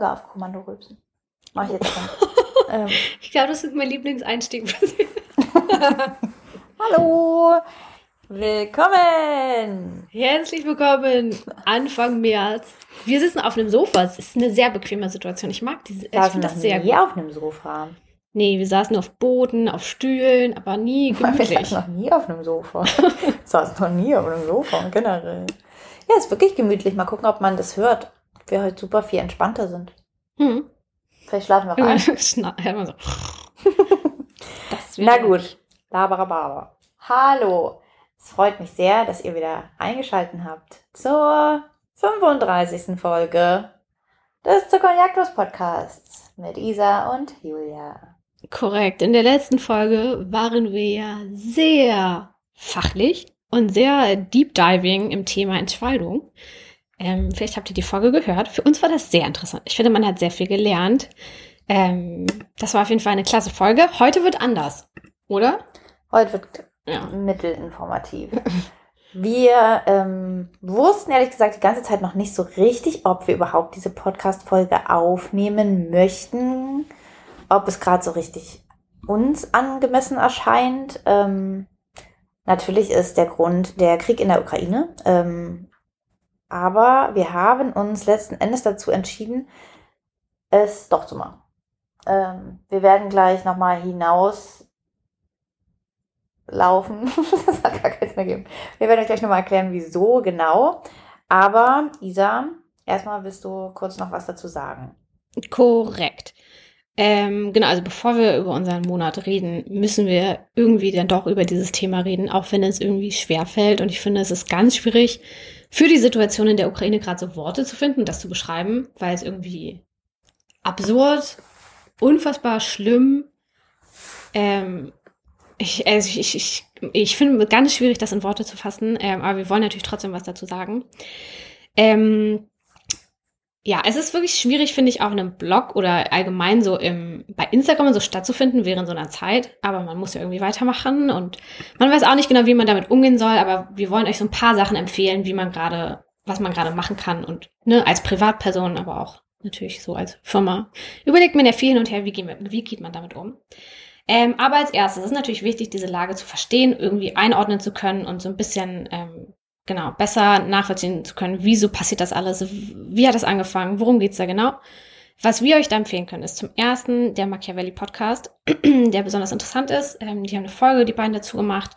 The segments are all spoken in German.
gar auf Kommando rülpsen. Mach ich jetzt schon. ähm. Ich glaube, das ist mein Lieblingseinstieg. Hallo! Willkommen! Herzlich willkommen! Anfang März. Wir sitzen auf einem Sofa. Es ist eine sehr bequeme Situation. Ich mag diese. Ich finde das sehr gut. auf einem Sofa. Nee, wir saßen auf Boden, auf Stühlen, aber nie gemütlich. Wir saßen noch nie auf einem Sofa. saßen noch nie auf einem Sofa generell. Ja, ist wirklich gemütlich. Mal gucken, ob man das hört. Wir heute super viel entspannter sind. Hm. Vielleicht schlafen wir auch ein. so. Na gut. Laberababa. Hallo. Es freut mich sehr, dass ihr wieder eingeschaltet habt zur 35. Folge des Zuckerjagdlos Podcasts mit Isa und Julia. Korrekt. In der letzten Folge waren wir ja sehr fachlich und sehr deep diving im Thema Entscheidung. Ähm, vielleicht habt ihr die Folge gehört. Für uns war das sehr interessant. Ich finde, man hat sehr viel gelernt. Ähm, das war auf jeden Fall eine klasse Folge. Heute wird anders, oder? Heute wird ja. mittelinformativ. Wir ähm, wussten ehrlich gesagt die ganze Zeit noch nicht so richtig, ob wir überhaupt diese Podcast-Folge aufnehmen möchten, ob es gerade so richtig uns angemessen erscheint. Ähm, natürlich ist der Grund der Krieg in der Ukraine. Ähm, aber wir haben uns letzten Endes dazu entschieden, es doch zu machen. Ähm, wir werden gleich nochmal hinaus laufen. das hat gar keinen mehr geben. Wir werden euch gleich nochmal erklären, wieso genau. Aber Isa, erstmal willst du kurz noch was dazu sagen. Korrekt. Ähm, genau, also bevor wir über unseren Monat reden, müssen wir irgendwie dann doch über dieses Thema reden, auch wenn es irgendwie schwer fällt. Und ich finde, es ist ganz schwierig, für die Situation in der Ukraine gerade so Worte zu finden, das zu beschreiben, weil es irgendwie absurd, unfassbar schlimm, ähm, ich, also ich, ich, ich finde ganz schwierig, das in Worte zu fassen, ähm, aber wir wollen natürlich trotzdem was dazu sagen. Ähm, ja, es ist wirklich schwierig, finde ich, auch in einem Blog oder allgemein so im, bei Instagram so stattzufinden während so einer Zeit. Aber man muss ja irgendwie weitermachen und man weiß auch nicht genau, wie man damit umgehen soll. Aber wir wollen euch so ein paar Sachen empfehlen, wie man gerade, was man gerade machen kann und ne, als Privatperson, aber auch natürlich so als Firma. Überlegt man ja viel hin und her, wie, geht man, wie geht man damit um. Ähm, aber als erstes ist natürlich wichtig, diese Lage zu verstehen, irgendwie einordnen zu können und so ein bisschen ähm, genau besser nachvollziehen zu können, wieso passiert das alles, wie hat das angefangen, worum geht's da genau. Was wir euch da empfehlen können, ist zum ersten der Machiavelli Podcast, der besonders interessant ist. Ähm, die haben eine Folge, die beiden dazu gemacht.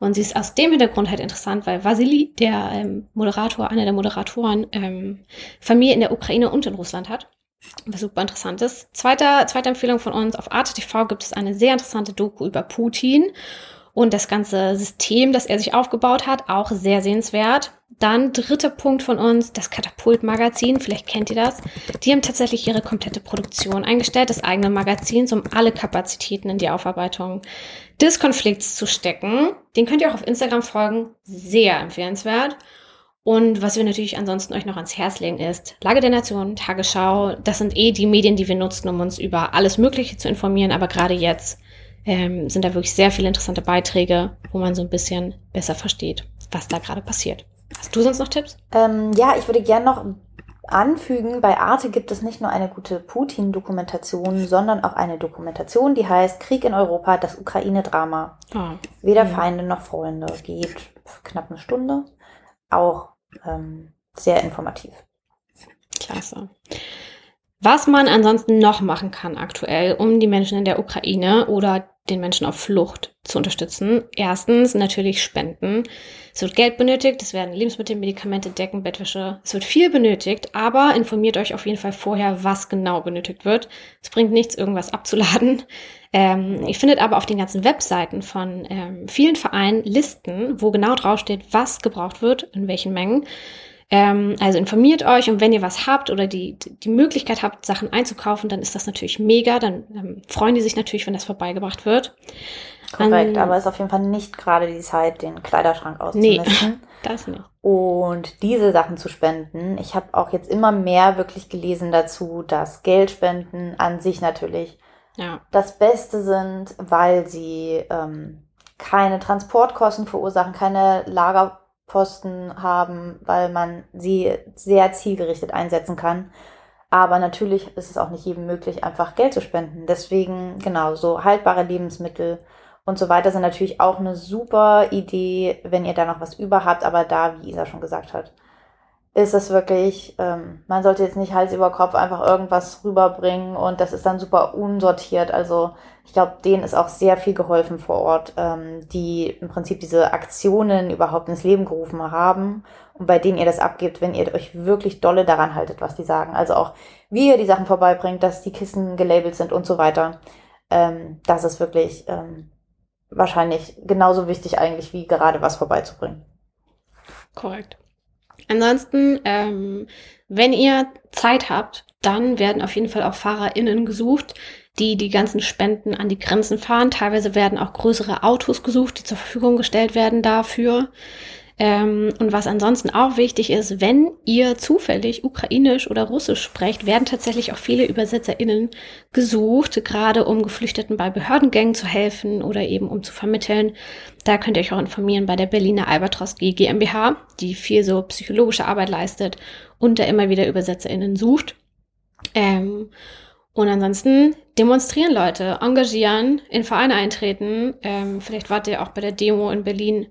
Und sie ist aus dem Hintergrund halt interessant, weil Vasili, der ähm, Moderator, einer der Moderatoren, ähm, Familie in der Ukraine und in Russland hat was super interessant ist. Zweite, zweite Empfehlung von uns, auf Arte TV gibt es eine sehr interessante Doku über Putin und das ganze System, das er sich aufgebaut hat, auch sehr sehenswert. Dann dritter Punkt von uns, das Katapult-Magazin, vielleicht kennt ihr das. Die haben tatsächlich ihre komplette Produktion eingestellt, des eigenen Magazins, um alle Kapazitäten in die Aufarbeitung des Konflikts zu stecken. Den könnt ihr auch auf Instagram folgen, sehr empfehlenswert. Und was wir natürlich ansonsten euch noch ans Herz legen ist, Lage der Nation, Tagesschau, das sind eh die Medien, die wir nutzen, um uns über alles Mögliche zu informieren. Aber gerade jetzt ähm, sind da wirklich sehr viele interessante Beiträge, wo man so ein bisschen besser versteht, was da gerade passiert. Hast du sonst noch Tipps? Ähm, ja, ich würde gerne noch anfügen, bei Arte gibt es nicht nur eine gute Putin-Dokumentation, sondern auch eine Dokumentation, die heißt Krieg in Europa, das Ukraine-Drama. Oh. Weder ja. Feinde noch Freunde. Geht knapp eine Stunde. Auch ähm, sehr informativ. Klasse. Was man ansonsten noch machen kann aktuell, um die Menschen in der Ukraine oder den Menschen auf Flucht zu unterstützen. Erstens natürlich Spenden. Es wird Geld benötigt, es werden Lebensmittel, Medikamente, Decken, Bettwäsche. Es wird viel benötigt, aber informiert euch auf jeden Fall vorher, was genau benötigt wird. Es bringt nichts, irgendwas abzuladen. Ähm, ihr findet aber auf den ganzen Webseiten von ähm, vielen Vereinen Listen, wo genau draufsteht, was gebraucht wird, in welchen Mengen. Ähm, also informiert euch und wenn ihr was habt oder die, die Möglichkeit habt, Sachen einzukaufen, dann ist das natürlich mega. Dann ähm, freuen die sich natürlich, wenn das vorbeigebracht wird. Korrekt, um, aber ist auf jeden Fall nicht gerade die Zeit, den Kleiderschrank auszumisten. Nee, das nicht. Und diese Sachen zu spenden. Ich habe auch jetzt immer mehr wirklich gelesen dazu, dass Geldspenden an sich natürlich ja. das Beste sind, weil sie ähm, keine Transportkosten verursachen, keine Lagerposten haben, weil man sie sehr zielgerichtet einsetzen kann. Aber natürlich ist es auch nicht jedem möglich, einfach Geld zu spenden. Deswegen, genau, so haltbare Lebensmittel und so weiter sind natürlich auch eine super Idee, wenn ihr da noch was über habt. Aber da, wie Isa schon gesagt hat, ist es wirklich, ähm, man sollte jetzt nicht Hals über Kopf einfach irgendwas rüberbringen und das ist dann super unsortiert. Also ich glaube, denen ist auch sehr viel geholfen vor Ort, ähm, die im Prinzip diese Aktionen überhaupt ins Leben gerufen haben und bei denen ihr das abgebt, wenn ihr euch wirklich dolle daran haltet, was die sagen. Also auch, wie ihr die Sachen vorbeibringt, dass die Kissen gelabelt sind und so weiter. Ähm, das ist wirklich ähm, wahrscheinlich genauso wichtig eigentlich, wie gerade was vorbeizubringen. Korrekt. Ansonsten, ähm, wenn ihr Zeit habt, dann werden auf jeden Fall auch FahrerInnen gesucht, die die ganzen Spenden an die Grenzen fahren. Teilweise werden auch größere Autos gesucht, die zur Verfügung gestellt werden dafür. Ähm, und was ansonsten auch wichtig ist, wenn ihr zufällig Ukrainisch oder Russisch sprecht, werden tatsächlich auch viele ÜbersetzerInnen gesucht, gerade um Geflüchteten bei Behördengängen zu helfen oder eben um zu vermitteln. Da könnt ihr euch auch informieren bei der Berliner Albatros G GmbH, die viel so psychologische Arbeit leistet und da immer wieder ÜbersetzerInnen sucht. Ähm, und ansonsten demonstrieren Leute, engagieren, in Vereine eintreten. Ähm, vielleicht wart ihr auch bei der Demo in Berlin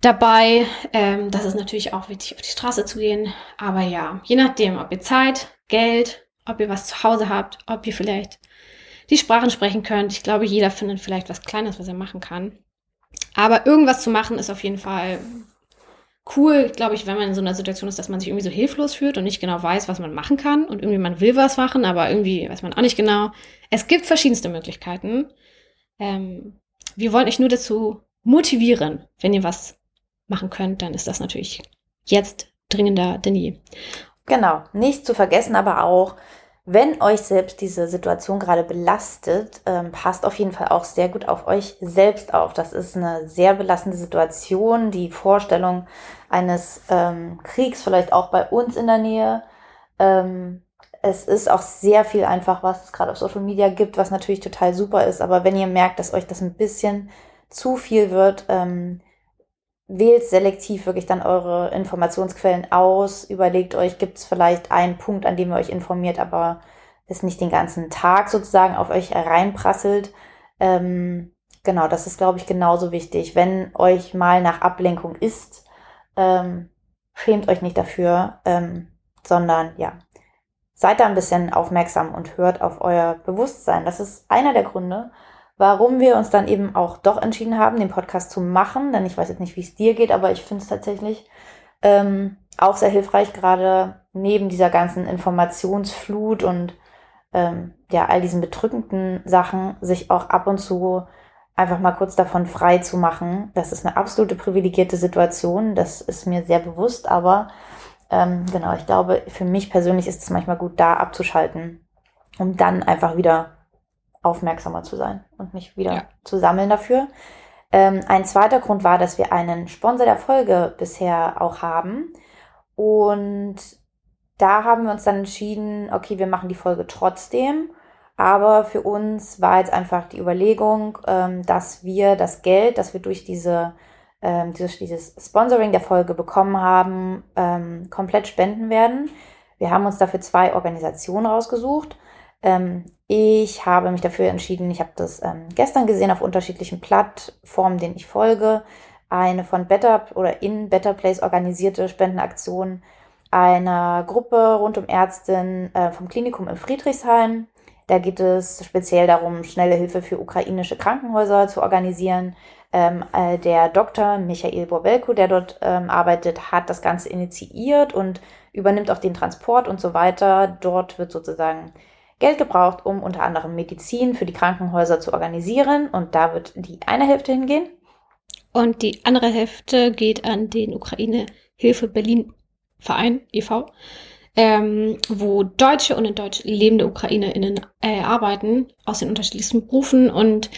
dabei. Ähm, das ist natürlich auch wichtig, auf die Straße zu gehen. Aber ja, je nachdem, ob ihr Zeit, Geld, ob ihr was zu Hause habt, ob ihr vielleicht die Sprachen sprechen könnt. Ich glaube, jeder findet vielleicht was Kleines, was er machen kann. Aber irgendwas zu machen ist auf jeden Fall cool, glaube ich, wenn man in so einer Situation ist, dass man sich irgendwie so hilflos fühlt und nicht genau weiß, was man machen kann. Und irgendwie man will was machen, aber irgendwie weiß man auch nicht genau. Es gibt verschiedenste Möglichkeiten. Ähm, wir wollen euch nur dazu motivieren, wenn ihr was machen könnt, dann ist das natürlich jetzt dringender denn je. Genau, nicht zu vergessen aber auch, wenn euch selbst diese Situation gerade belastet, ähm, passt auf jeden Fall auch sehr gut auf euch selbst auf. Das ist eine sehr belastende Situation. Die Vorstellung eines ähm, Kriegs vielleicht auch bei uns in der Nähe. Ähm, es ist auch sehr viel einfach, was es gerade auf Social Media gibt, was natürlich total super ist. Aber wenn ihr merkt, dass euch das ein bisschen zu viel wird, ähm, wählt selektiv wirklich dann eure Informationsquellen aus, überlegt euch, gibt es vielleicht einen Punkt, an dem ihr euch informiert, aber es nicht den ganzen Tag sozusagen auf euch hereinprasselt. Ähm, genau, das ist, glaube ich, genauso wichtig. Wenn euch mal nach Ablenkung ist, ähm, schämt euch nicht dafür, ähm, sondern ja, seid da ein bisschen aufmerksam und hört auf euer Bewusstsein. Das ist einer der Gründe, warum wir uns dann eben auch doch entschieden haben, den Podcast zu machen. Denn ich weiß jetzt nicht, wie es dir geht, aber ich finde es tatsächlich ähm, auch sehr hilfreich, gerade neben dieser ganzen Informationsflut und ähm, ja, all diesen bedrückenden Sachen, sich auch ab und zu einfach mal kurz davon frei zu machen. Das ist eine absolute privilegierte Situation, das ist mir sehr bewusst, aber ähm, genau, ich glaube, für mich persönlich ist es manchmal gut, da abzuschalten, um dann einfach wieder aufmerksamer zu sein und mich wieder ja. zu sammeln dafür. Ähm, ein zweiter Grund war, dass wir einen Sponsor der Folge bisher auch haben. Und da haben wir uns dann entschieden, okay, wir machen die Folge trotzdem. Aber für uns war jetzt einfach die Überlegung, ähm, dass wir das Geld, das wir durch diese ähm, durch dieses Sponsoring der Folge bekommen haben, ähm, komplett spenden werden. Wir haben uns dafür zwei Organisationen rausgesucht. Ähm, ich habe mich dafür entschieden, ich habe das ähm, gestern gesehen auf unterschiedlichen Plattformen, denen ich folge, eine von Better oder in Better Place organisierte Spendenaktion einer Gruppe rund um Ärztin äh, vom Klinikum in Friedrichshain. Da geht es speziell darum, schnelle Hilfe für ukrainische Krankenhäuser zu organisieren. Ähm, äh, der Dr. Michael Borbelko, der dort ähm, arbeitet, hat das Ganze initiiert und übernimmt auch den Transport und so weiter. Dort wird sozusagen Geld gebraucht, um unter anderem Medizin für die Krankenhäuser zu organisieren. Und da wird die eine Hälfte hingehen. Und die andere Hälfte geht an den Ukraine Hilfe Berlin Verein e.V., ähm, wo deutsche und in Deutsch lebende UkrainerInnen äh, arbeiten aus den unterschiedlichsten Berufen und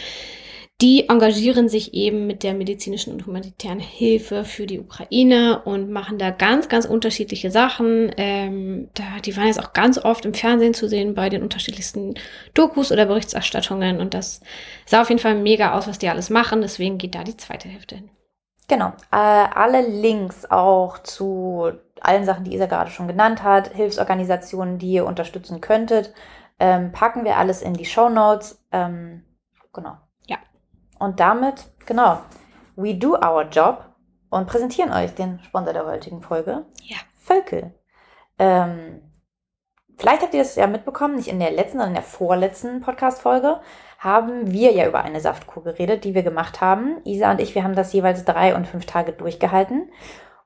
die engagieren sich eben mit der medizinischen und humanitären Hilfe für die Ukraine und machen da ganz, ganz unterschiedliche Sachen. Ähm, da, die waren jetzt auch ganz oft im Fernsehen zu sehen bei den unterschiedlichsten Dokus oder Berichterstattungen. Und das sah auf jeden Fall mega aus, was die alles machen. Deswegen geht da die zweite Hälfte hin. Genau. Äh, alle Links auch zu allen Sachen, die Isa gerade schon genannt hat, Hilfsorganisationen, die ihr unterstützen könntet, ähm, packen wir alles in die Show Notes. Ähm, genau. Und damit, genau, we do our job und präsentieren euch den Sponsor der heutigen Folge. Ja. Völkel. Ähm, vielleicht habt ihr das ja mitbekommen, nicht in der letzten, sondern in der vorletzten Podcast-Folge haben wir ja über eine Saftkur geredet, die wir gemacht haben. Isa und ich, wir haben das jeweils drei und fünf Tage durchgehalten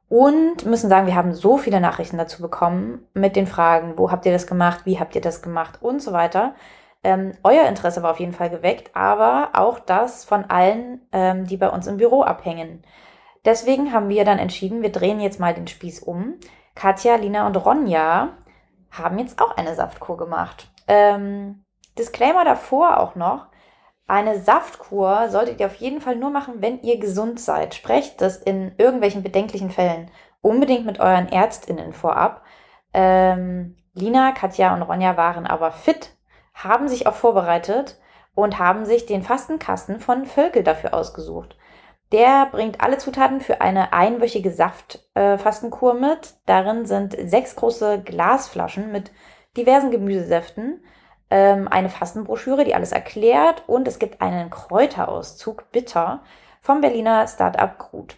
und müssen sagen, wir haben so viele Nachrichten dazu bekommen mit den Fragen, wo habt ihr das gemacht, wie habt ihr das gemacht und so weiter. Ähm, euer Interesse war auf jeden Fall geweckt, aber auch das von allen, ähm, die bei uns im Büro abhängen. Deswegen haben wir dann entschieden, wir drehen jetzt mal den Spieß um. Katja, Lina und Ronja haben jetzt auch eine Saftkur gemacht. Ähm, Disclaimer davor auch noch. Eine Saftkur solltet ihr auf jeden Fall nur machen, wenn ihr gesund seid. Sprecht das in irgendwelchen bedenklichen Fällen unbedingt mit euren Ärztinnen vorab. Ähm, Lina, Katja und Ronja waren aber fit, haben sich auch vorbereitet und haben sich den Fastenkasten von Völkel dafür ausgesucht. Der bringt alle Zutaten für eine einwöchige Saftfastenkur äh, mit. Darin sind sechs große Glasflaschen mit diversen Gemüsesäften, ähm, eine Fastenbroschüre, die alles erklärt und es gibt einen Kräuterauszug, bitter, vom Berliner Startup Krut.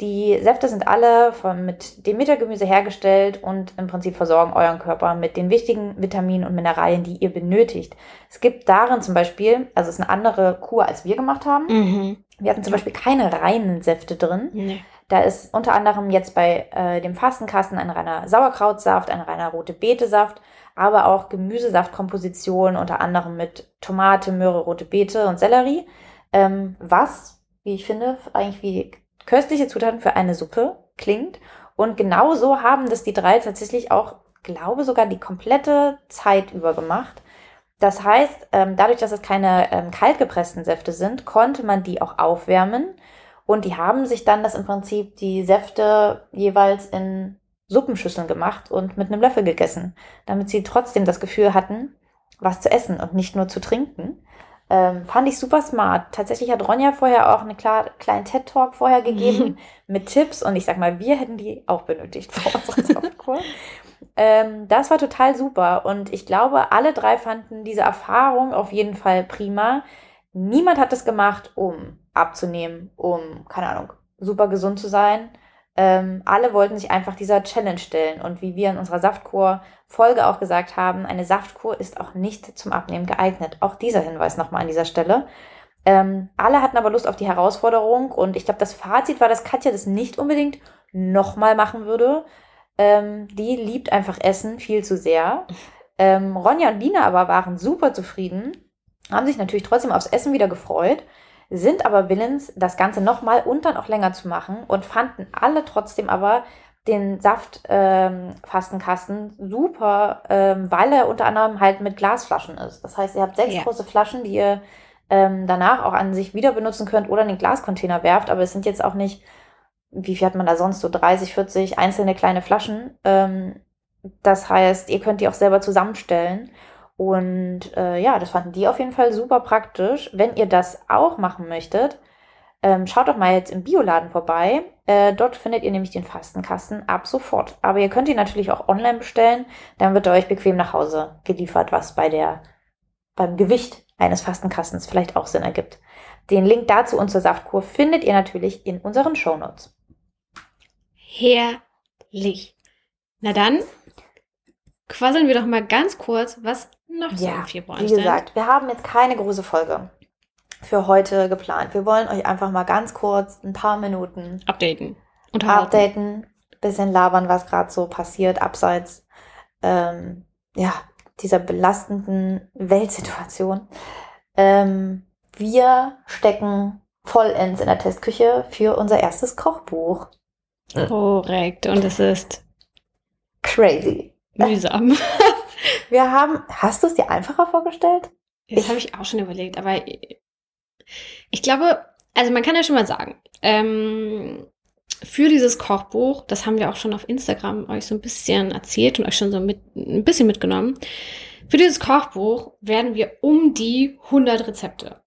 Die Säfte sind alle von, mit Demetergemüse hergestellt und im Prinzip versorgen euren Körper mit den wichtigen Vitaminen und Mineralien, die ihr benötigt. Es gibt darin zum Beispiel, also es ist eine andere Kur, als wir gemacht haben. Mhm. Wir hatten zum Beispiel keine reinen Säfte drin. Nee. Da ist unter anderem jetzt bei äh, dem Fastenkasten ein reiner Sauerkrautsaft, ein reiner rote Betesaft, aber auch Gemüsesaftkompositionen, unter anderem mit Tomate, Möhre, rote Beete und Sellerie. Ähm, was, wie ich finde, eigentlich wie köstliche Zutaten für eine Suppe klingt. Und genauso haben das die drei tatsächlich auch, glaube sogar die komplette Zeit über gemacht. Das heißt, ähm, dadurch, dass es keine ähm, kaltgepressten Säfte sind, konnte man die auch aufwärmen. Und die haben sich dann das im Prinzip die Säfte jeweils in Suppenschüsseln gemacht und mit einem Löffel gegessen, damit sie trotzdem das Gefühl hatten, was zu essen und nicht nur zu trinken. Ähm, fand ich super smart. Tatsächlich hat Ronja vorher auch einen klar, kleinen TED-Talk vorher gegeben mit Tipps und ich sag mal, wir hätten die auch benötigt vor unserer Softcore. ähm, das war total super und ich glaube, alle drei fanden diese Erfahrung auf jeden Fall prima. Niemand hat es gemacht, um abzunehmen, um, keine Ahnung, super gesund zu sein ähm, alle wollten sich einfach dieser Challenge stellen. Und wie wir in unserer Saftkur-Folge auch gesagt haben, eine Saftkur ist auch nicht zum Abnehmen geeignet. Auch dieser Hinweis nochmal an dieser Stelle. Ähm, alle hatten aber Lust auf die Herausforderung und ich glaube, das Fazit war, dass Katja das nicht unbedingt nochmal machen würde. Ähm, die liebt einfach Essen viel zu sehr. Ähm, Ronja und Lina aber waren super zufrieden, haben sich natürlich trotzdem aufs Essen wieder gefreut sind aber willens, das Ganze nochmal und dann auch länger zu machen und fanden alle trotzdem aber den Saftfastenkasten ähm, super, ähm, weil er unter anderem halt mit Glasflaschen ist. Das heißt, ihr habt sechs ja. große Flaschen, die ihr ähm, danach auch an sich wieder benutzen könnt oder in den Glascontainer werft, aber es sind jetzt auch nicht, wie viel hat man da sonst, so 30, 40 einzelne kleine Flaschen. Ähm, das heißt, ihr könnt die auch selber zusammenstellen und äh, ja, das fanden die auf jeden Fall super praktisch. Wenn ihr das auch machen möchtet, ähm, schaut doch mal jetzt im Bioladen vorbei. Äh, dort findet ihr nämlich den Fastenkasten ab sofort. Aber ihr könnt ihn natürlich auch online bestellen. Dann wird er euch bequem nach Hause geliefert, was bei der, beim Gewicht eines Fastenkastens vielleicht auch Sinn ergibt. Den Link dazu und zur Saftkur findet ihr natürlich in unseren Shownotes. Herrlich. Na dann quasseln wir doch mal ganz kurz, was noch so im Februar Wie gesagt, wir haben jetzt keine große Folge für heute geplant. Wir wollen euch einfach mal ganz kurz ein paar Minuten updaten. Updaten, bisschen labern, was gerade so passiert, abseits ähm, ja, dieser belastenden Weltsituation. Ähm, wir stecken vollends in der Testküche für unser erstes Kochbuch. Korrekt. Und es ist crazy. Mühsam. Wir haben, hast du es dir einfacher vorgestellt? Das habe ich auch schon überlegt, aber ich glaube, also man kann ja schon mal sagen, ähm, für dieses Kochbuch, das haben wir auch schon auf Instagram euch so ein bisschen erzählt und euch schon so mit, ein bisschen mitgenommen. Für dieses Kochbuch werden wir um die 100 Rezepte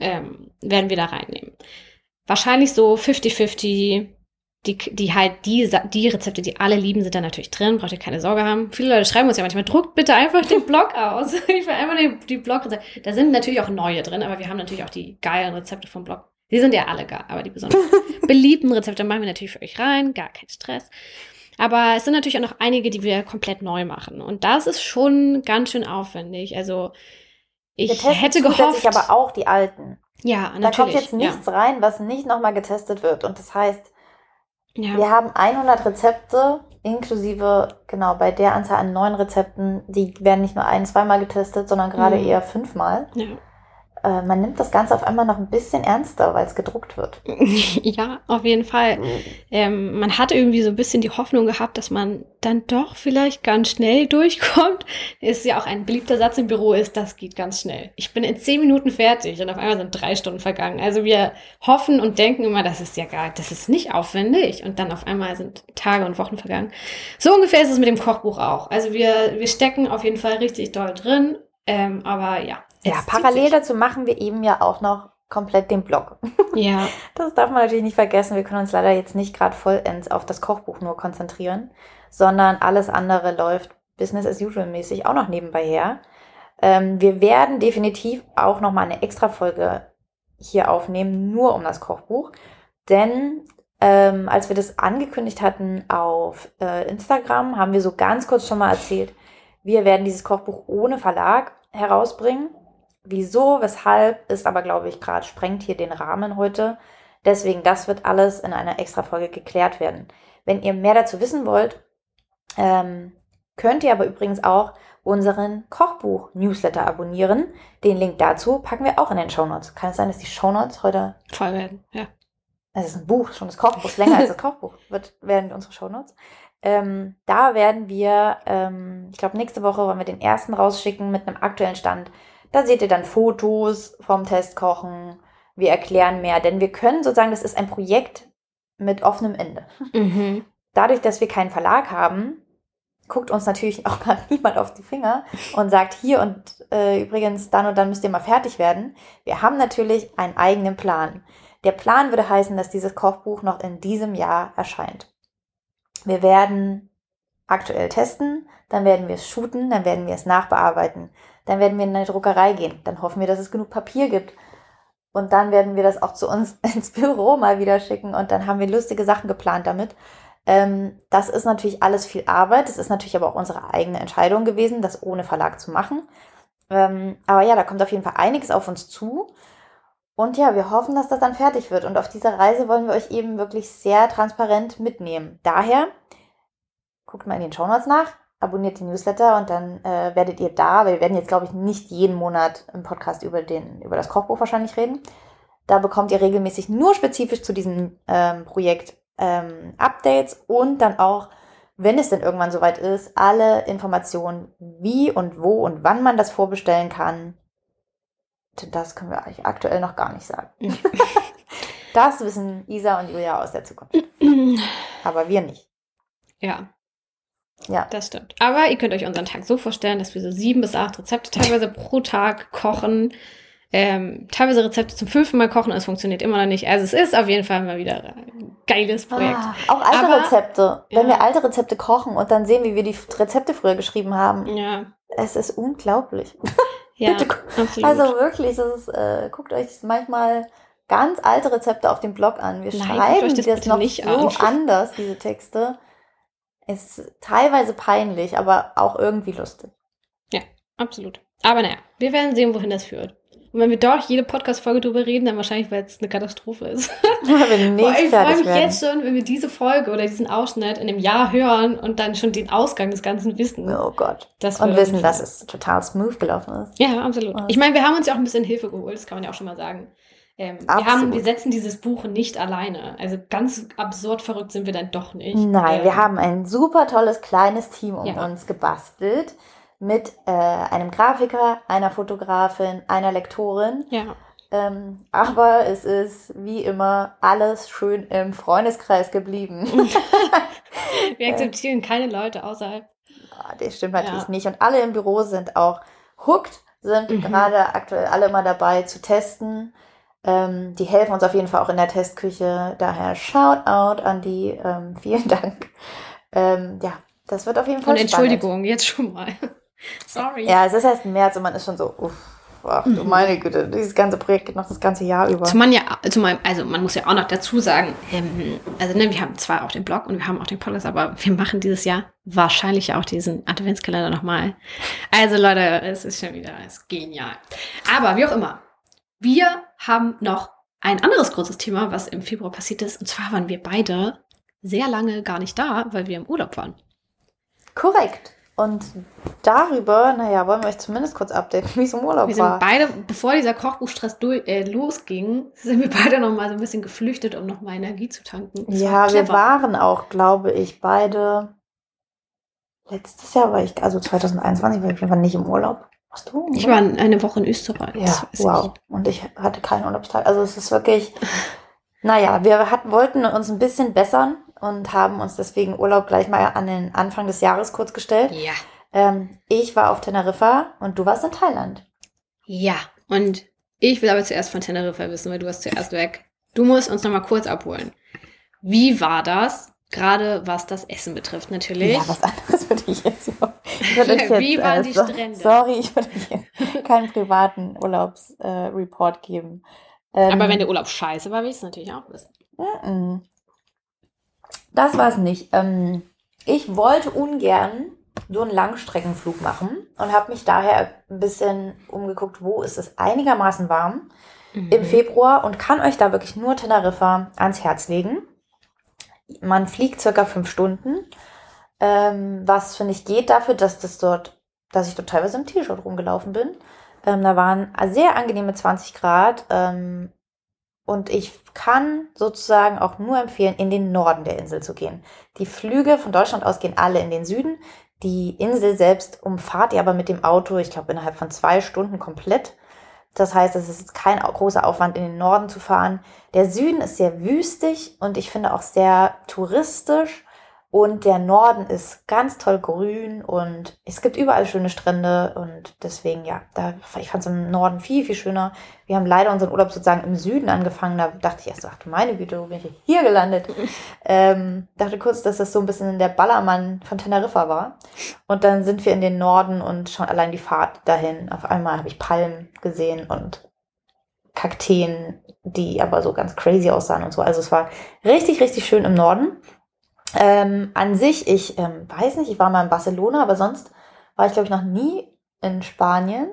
ähm, werden wir da reinnehmen. Wahrscheinlich so 50-50 die, die halt, die, die Rezepte, die alle lieben, sind da natürlich drin, braucht ihr keine Sorge haben. Viele Leute schreiben uns ja manchmal, druckt bitte einfach den Blog aus. ich will einfach die, die Blog-Rezepte. Da sind natürlich auch neue drin, aber wir haben natürlich auch die geilen Rezepte vom Blog. Die sind ja alle geil, aber die besonders beliebten Rezepte machen wir natürlich für euch rein, gar kein Stress. Aber es sind natürlich auch noch einige, die wir komplett neu machen. Und das ist schon ganz schön aufwendig. Also ich hätte gehofft. aber auch die alten. Ja, natürlich. Da kommt jetzt nichts ja. rein, was nicht nochmal getestet wird. Und das heißt, ja. Wir haben 100 Rezepte, inklusive, genau, bei der Anzahl an neuen Rezepten, die werden nicht nur ein-, zweimal getestet, sondern gerade mhm. eher fünfmal. Ja äh, man nimmt das Ganze auf einmal noch ein bisschen ernster, weil es gedruckt wird. ja, auf jeden Fall. Mhm. Ähm, man hat irgendwie so ein bisschen die Hoffnung gehabt, dass man dann doch vielleicht ganz schnell durchkommt. Ist ja auch ein beliebter Satz im Büro ist, das geht ganz schnell. Ich bin in zehn Minuten fertig und auf einmal sind drei Stunden vergangen. Also wir hoffen und denken immer, das ist ja gar, das ist nicht aufwendig und dann auf einmal sind Tage und Wochen vergangen. So ungefähr ist es mit dem Kochbuch auch. Also wir, wir stecken auf jeden Fall richtig doll drin. Ähm, aber ja, ja, parallel dazu machen wir eben ja auch noch komplett den Blog. Ja. Das darf man natürlich nicht vergessen. Wir können uns leider jetzt nicht gerade vollends auf das Kochbuch nur konzentrieren, sondern alles andere läuft Business as usual mäßig auch noch nebenbei her. Ähm, wir werden definitiv auch noch mal eine extra Folge hier aufnehmen, nur um das Kochbuch. Denn ähm, als wir das angekündigt hatten auf äh, Instagram, haben wir so ganz kurz schon mal erzählt, wir werden dieses Kochbuch ohne Verlag herausbringen. Wieso, weshalb, ist aber, glaube ich, gerade sprengt hier den Rahmen heute. Deswegen, das wird alles in einer extra Folge geklärt werden. Wenn ihr mehr dazu wissen wollt, ähm, könnt ihr aber übrigens auch unseren Kochbuch-Newsletter abonnieren. Den Link dazu packen wir auch in den Shownotes. Kann es sein, dass die Shownotes heute voll werden? Ja. Es ist ein Buch, schon das Kochbuch ist länger als das Kochbuch, wird, werden unsere Shownotes. Ähm, da werden wir, ähm, ich glaube, nächste Woche wollen wir den ersten rausschicken mit einem aktuellen Stand da seht ihr dann Fotos vom Testkochen. Wir erklären mehr, denn wir können sozusagen, das ist ein Projekt mit offenem Ende. Mhm. Dadurch, dass wir keinen Verlag haben, guckt uns natürlich auch gar niemand auf die Finger und sagt hier und äh, übrigens dann und dann müsst ihr mal fertig werden. Wir haben natürlich einen eigenen Plan. Der Plan würde heißen, dass dieses Kochbuch noch in diesem Jahr erscheint. Wir werden aktuell testen, dann werden wir es shooten, dann werden wir es nachbearbeiten. Dann werden wir in eine Druckerei gehen. Dann hoffen wir, dass es genug Papier gibt. Und dann werden wir das auch zu uns ins Büro mal wieder schicken. Und dann haben wir lustige Sachen geplant damit. Ähm, das ist natürlich alles viel Arbeit. Das ist natürlich aber auch unsere eigene Entscheidung gewesen, das ohne Verlag zu machen. Ähm, aber ja, da kommt auf jeden Fall einiges auf uns zu. Und ja, wir hoffen, dass das dann fertig wird. Und auf dieser Reise wollen wir euch eben wirklich sehr transparent mitnehmen. Daher, guckt mal in den Shownotes nach, abonniert den Newsletter und dann äh, werdet ihr da, weil wir werden jetzt, glaube ich, nicht jeden Monat im Podcast über, den, über das Kochbuch wahrscheinlich reden. Da bekommt ihr regelmäßig nur spezifisch zu diesem ähm, Projekt ähm, Updates und dann auch, wenn es denn irgendwann soweit ist, alle Informationen, wie und wo und wann man das vorbestellen kann. Das können wir eigentlich aktuell noch gar nicht sagen. das wissen Isa und Julia aus der Zukunft. Aber wir nicht. Ja, ja. Das stimmt. Aber ihr könnt euch unseren Tag so vorstellen, dass wir so sieben bis acht Rezepte teilweise pro Tag kochen. Ähm, teilweise Rezepte zum fünften Mal kochen, es funktioniert immer noch nicht. Also es ist auf jeden Fall mal wieder ein geiles Projekt. Ah, auch alte Aber, Rezepte. Wenn ja. wir alte Rezepte kochen und dann sehen, wie wir die Rezepte früher geschrieben haben. Ja. Es ist unglaublich. Ja, absolut. Also wirklich, ist, äh, guckt euch manchmal ganz alte Rezepte auf dem Blog an. Wir Nein, schreiben das, das noch nicht so an. anders, diese Texte. Ist teilweise peinlich, aber auch irgendwie lustig. Ja, absolut. Aber naja, wir werden sehen, wohin das führt. Und wenn wir doch jede Podcast-Folge drüber reden, dann wahrscheinlich, weil es eine Katastrophe ist. Ja, wenn nicht ich freue mich werden. jetzt schon, wenn wir diese Folge oder diesen Ausschnitt in einem Jahr hören und dann schon den Ausgang des Ganzen wissen. Oh Gott. und wissen, dass es total smooth gelaufen ist. Ja, absolut. Ich meine, wir haben uns ja auch ein bisschen Hilfe geholt, das kann man ja auch schon mal sagen. Ähm, wir, haben, wir setzen dieses Buch nicht alleine. Also ganz absurd verrückt sind wir dann doch nicht. Nein, ähm, wir haben ein super tolles kleines Team um ja. uns gebastelt mit äh, einem Grafiker, einer Fotografin, einer Lektorin. Ja. Ähm, aber es ist wie immer alles schön im Freundeskreis geblieben. wir akzeptieren keine Leute außerhalb. Oh, das stimmt natürlich ja. nicht. Und alle im Büro sind auch hooked, sind mhm. gerade aktuell alle mal dabei zu testen Ähm, die helfen uns auf jeden Fall auch in der Testküche. Daher Shoutout an die. Ähm, vielen Dank. Ähm, ja, das wird auf jeden Fall Und Entschuldigung, spannend. jetzt schon mal. Sorry. Ja, es ist erst März und man ist schon so, uff, ach du mhm. meine Güte, dieses ganze Projekt geht noch das ganze Jahr über. Zumal ja, zumal, also man muss ja auch noch dazu sagen, ähm, also ne, wir haben zwar auch den Blog und wir haben auch den Podcast, aber wir machen dieses Jahr wahrscheinlich auch diesen Adventskalender nochmal. Also Leute, es ist schon wieder, es ist genial. Aber wie auch immer, wir haben noch ein anderes großes Thema, was im Februar passiert ist. Und zwar waren wir beide sehr lange gar nicht da, weil wir im Urlaub waren. Korrekt. Und darüber, naja, wollen wir euch zumindest kurz updaten, wie es im Urlaub war. Wir sind beide, bevor dieser Kochbuchstress äh, losging, sind wir beide noch mal so ein bisschen geflüchtet, um noch mal Energie zu tanken. Das ja, war wir waren auch, glaube ich, beide letztes Jahr war ich, also 2021 war ich einfach nicht im Urlaub. Warst du? Ich war eine Woche in Österreich. Ja, wow. Ich. Und ich hatte keinen Urlaubstag. Also es ist wirklich, naja, wir hatten, wollten uns ein bisschen bessern und haben uns deswegen Urlaub gleich mal an den Anfang des Jahres kurz gestellt. Ja. Ähm, ich war auf Teneriffa und du warst in Thailand. Ja, und ich will aber zuerst von Teneriffa wissen, weil du warst zuerst weg. Du musst uns nochmal kurz abholen. Wie war das? Gerade was das Essen betrifft, natürlich. Ja, was anderes würde ich jetzt noch. Wie waren äh, die Strände? Sorry, ich würde hier keinen privaten Urlaubsreport äh, geben. Ähm, Aber wenn der Urlaub scheiße war, will ich es natürlich auch wissen. Das war es nicht. Ähm, ich wollte ungern so einen Langstreckenflug machen und habe mich daher ein bisschen umgeguckt, wo ist es einigermaßen warm mhm. im Februar und kann euch da wirklich nur Teneriffa ans Herz legen. Man fliegt circa fünf Stunden, ähm, was finde ich geht dafür, dass das dort, dass ich dort teilweise im T-Shirt rumgelaufen bin. Ähm, da waren sehr angenehme 20 Grad. Ähm, und ich kann sozusagen auch nur empfehlen, in den Norden der Insel zu gehen. Die Flüge von Deutschland aus gehen alle in den Süden. Die Insel selbst umfahrt ihr aber mit dem Auto, ich glaube, innerhalb von zwei Stunden komplett. Das heißt, es ist kein großer Aufwand, in den Norden zu fahren. Der Süden ist sehr wüstig und ich finde auch sehr touristisch. Und der Norden ist ganz toll grün und es gibt überall schöne Strände und deswegen, ja, da, ich fand es im Norden viel, viel schöner. Wir haben leider unseren Urlaub sozusagen im Süden angefangen. Da dachte ich erst, ach du meine Güte, wo bin ich hier gelandet? ähm, dachte kurz, dass das so ein bisschen der Ballermann von Teneriffa war. Und dann sind wir in den Norden und schon allein die Fahrt dahin. Auf einmal habe ich Palmen gesehen und Kakteen, die aber so ganz crazy aussahen und so. Also es war richtig, richtig schön im Norden. Ähm, an sich, ich ähm, weiß nicht, ich war mal in Barcelona, aber sonst war ich, glaube ich, noch nie in Spanien.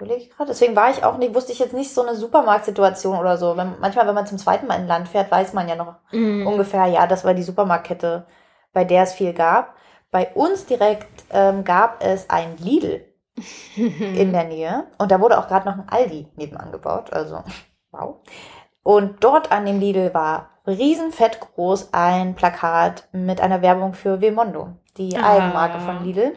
Deswegen war ich auch nicht, wusste ich jetzt nicht so eine Supermarktsituation oder so. Wenn, manchmal, wenn man zum zweiten Mal in ein Land fährt, weiß man ja noch mm. ungefähr, ja, das war die Supermarktkette, bei der es viel gab. Bei uns direkt ähm, gab es ein Lidl in der Nähe. Und da wurde auch gerade noch ein Aldi nebenan gebaut. Also, wow. Und dort an dem Lidl war riesenfett groß ein Plakat mit einer Werbung für Vemondo, die ah. Eigenmarke von Lidl.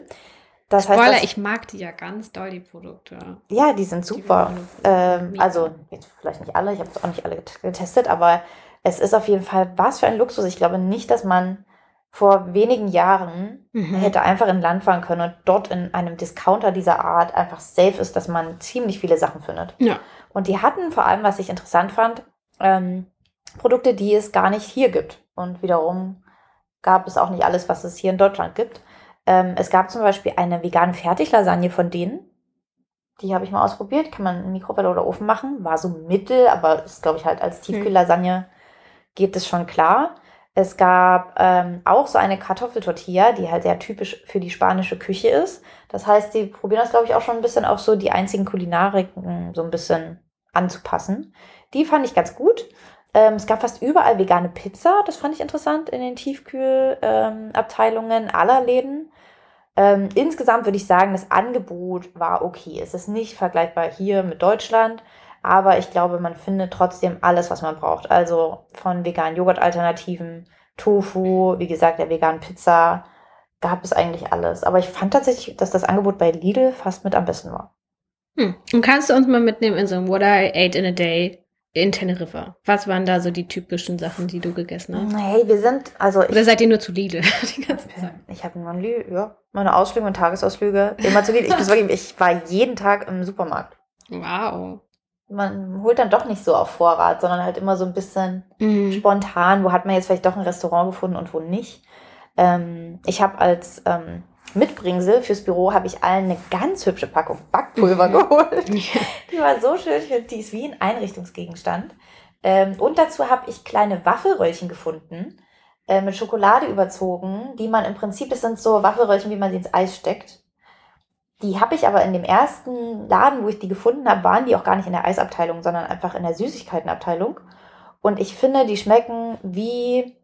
Das Spoiler, heißt, dass, ich mag die ja ganz doll, die Produkte. Ja, die sind super. Die ähm, also, jetzt vielleicht nicht alle, ich habe es auch nicht alle getestet, aber es ist auf jeden Fall was für ein Luxus. Ich glaube nicht, dass man vor wenigen Jahren mhm. hätte einfach in Land fahren können und dort in einem Discounter dieser Art einfach safe ist, dass man ziemlich viele Sachen findet. Ja. Und die hatten vor allem, was ich interessant fand, ähm, Produkte, die es gar nicht hier gibt. Und wiederum gab es auch nicht alles, was es hier in Deutschland gibt. Ähm, es gab zum Beispiel eine vegane Fertiglasagne von denen. Die habe ich mal ausprobiert. Kann man in Mikrowelle oder Ofen machen. War so mittel, aber ist, glaube ich, halt als hm. Tiefkühllasagne geht es schon klar. Es gab ähm, auch so eine Kartoffeltortilla, die halt sehr typisch für die spanische Küche ist. Das heißt, die probieren das, glaube ich, auch schon ein bisschen auf so die einzigen Kulinariken so ein bisschen anzupassen. Die fand ich ganz gut. Ähm, es gab fast überall vegane Pizza. Das fand ich interessant in den Tiefkühlabteilungen ähm, aller Läden. Ähm, insgesamt würde ich sagen, das Angebot war okay. Es ist nicht vergleichbar hier mit Deutschland, aber ich glaube, man findet trotzdem alles, was man braucht. Also von veganen Joghurt-Alternativen, Tofu, wie gesagt, der veganen Pizza, gab es eigentlich alles. Aber ich fand tatsächlich, dass das Angebot bei Lidl fast mit am besten war. Hm. Und kannst du uns mal mitnehmen in so ein What I ate in a day in Teneriffa. Was waren da so die typischen Sachen, die du gegessen hast? Hey, wir sind, also. Oder seid ihr nur zu Lidl die ganze Zeit? Ich habe nur ja, meine Ausflüge und Tagesausflüge immer zu Lidl. Ich, wirklich, ich war jeden Tag im Supermarkt. Wow. man holt dann doch nicht so auf Vorrat, sondern halt immer so ein bisschen Mhm. spontan, wo hat man jetzt vielleicht doch ein Restaurant gefunden und wo nicht. Ähm, ich habe als ähm, Mitbringsel fürs Büro habe ich allen eine ganz hübsche Packung Backpulver Mhm. geholt. Die war so schön, die ist wie ein Einrichtungsgegenstand. Ähm, und dazu habe ich kleine Waffelröllchen gefunden, äh, mit Schokolade überzogen, die man im Prinzip, das sind so Waffelröllchen, wie man sie ins Eis steckt. Die habe ich aber in dem ersten Laden, wo ich die gefunden habe, waren die auch gar nicht in der Eisabteilung, sondern einfach in der Süßigkeitenabteilung. Und ich finde, die schmecken wie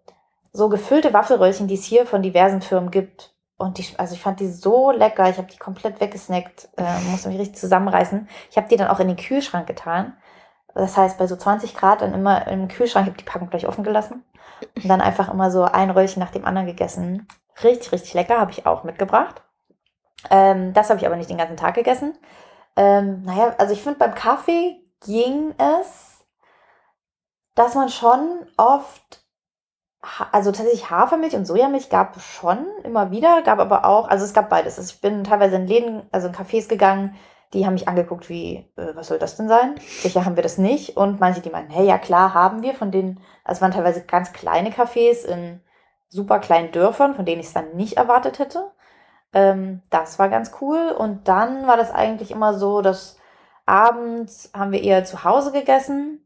so gefüllte Waffelröllchen, die es hier von diversen Firmen gibt. Und die, also ich fand die so lecker. Ich habe die komplett weggesnackt, äh, musste mich richtig zusammenreißen. Ich habe die dann auch in den Kühlschrank getan. Das heißt, bei so 20 Grad dann immer im Kühlschrank, ich habe die Packung gleich offen gelassen. Und dann einfach immer so ein Röllchen nach dem anderen gegessen. Richtig, richtig lecker, habe ich auch mitgebracht. Ähm, das habe ich aber nicht den ganzen Tag gegessen. Ähm, naja, also ich finde, beim Kaffee ging es, dass man schon oft, also tatsächlich Hafermilch und Sojamilch gab schon immer wieder, gab aber auch, also es gab beides. Also ich bin teilweise in Läden, also in Cafés gegangen, die haben mich angeguckt wie, äh, was soll das denn sein? Sicher haben wir das nicht. Und manche, die meinen, hey, ja klar, haben wir. Von denen, also es waren teilweise ganz kleine Cafés in super kleinen Dörfern, von denen ich es dann nicht erwartet hätte. Ähm, das war ganz cool. Und dann war das eigentlich immer so, dass abends haben wir eher zu Hause gegessen.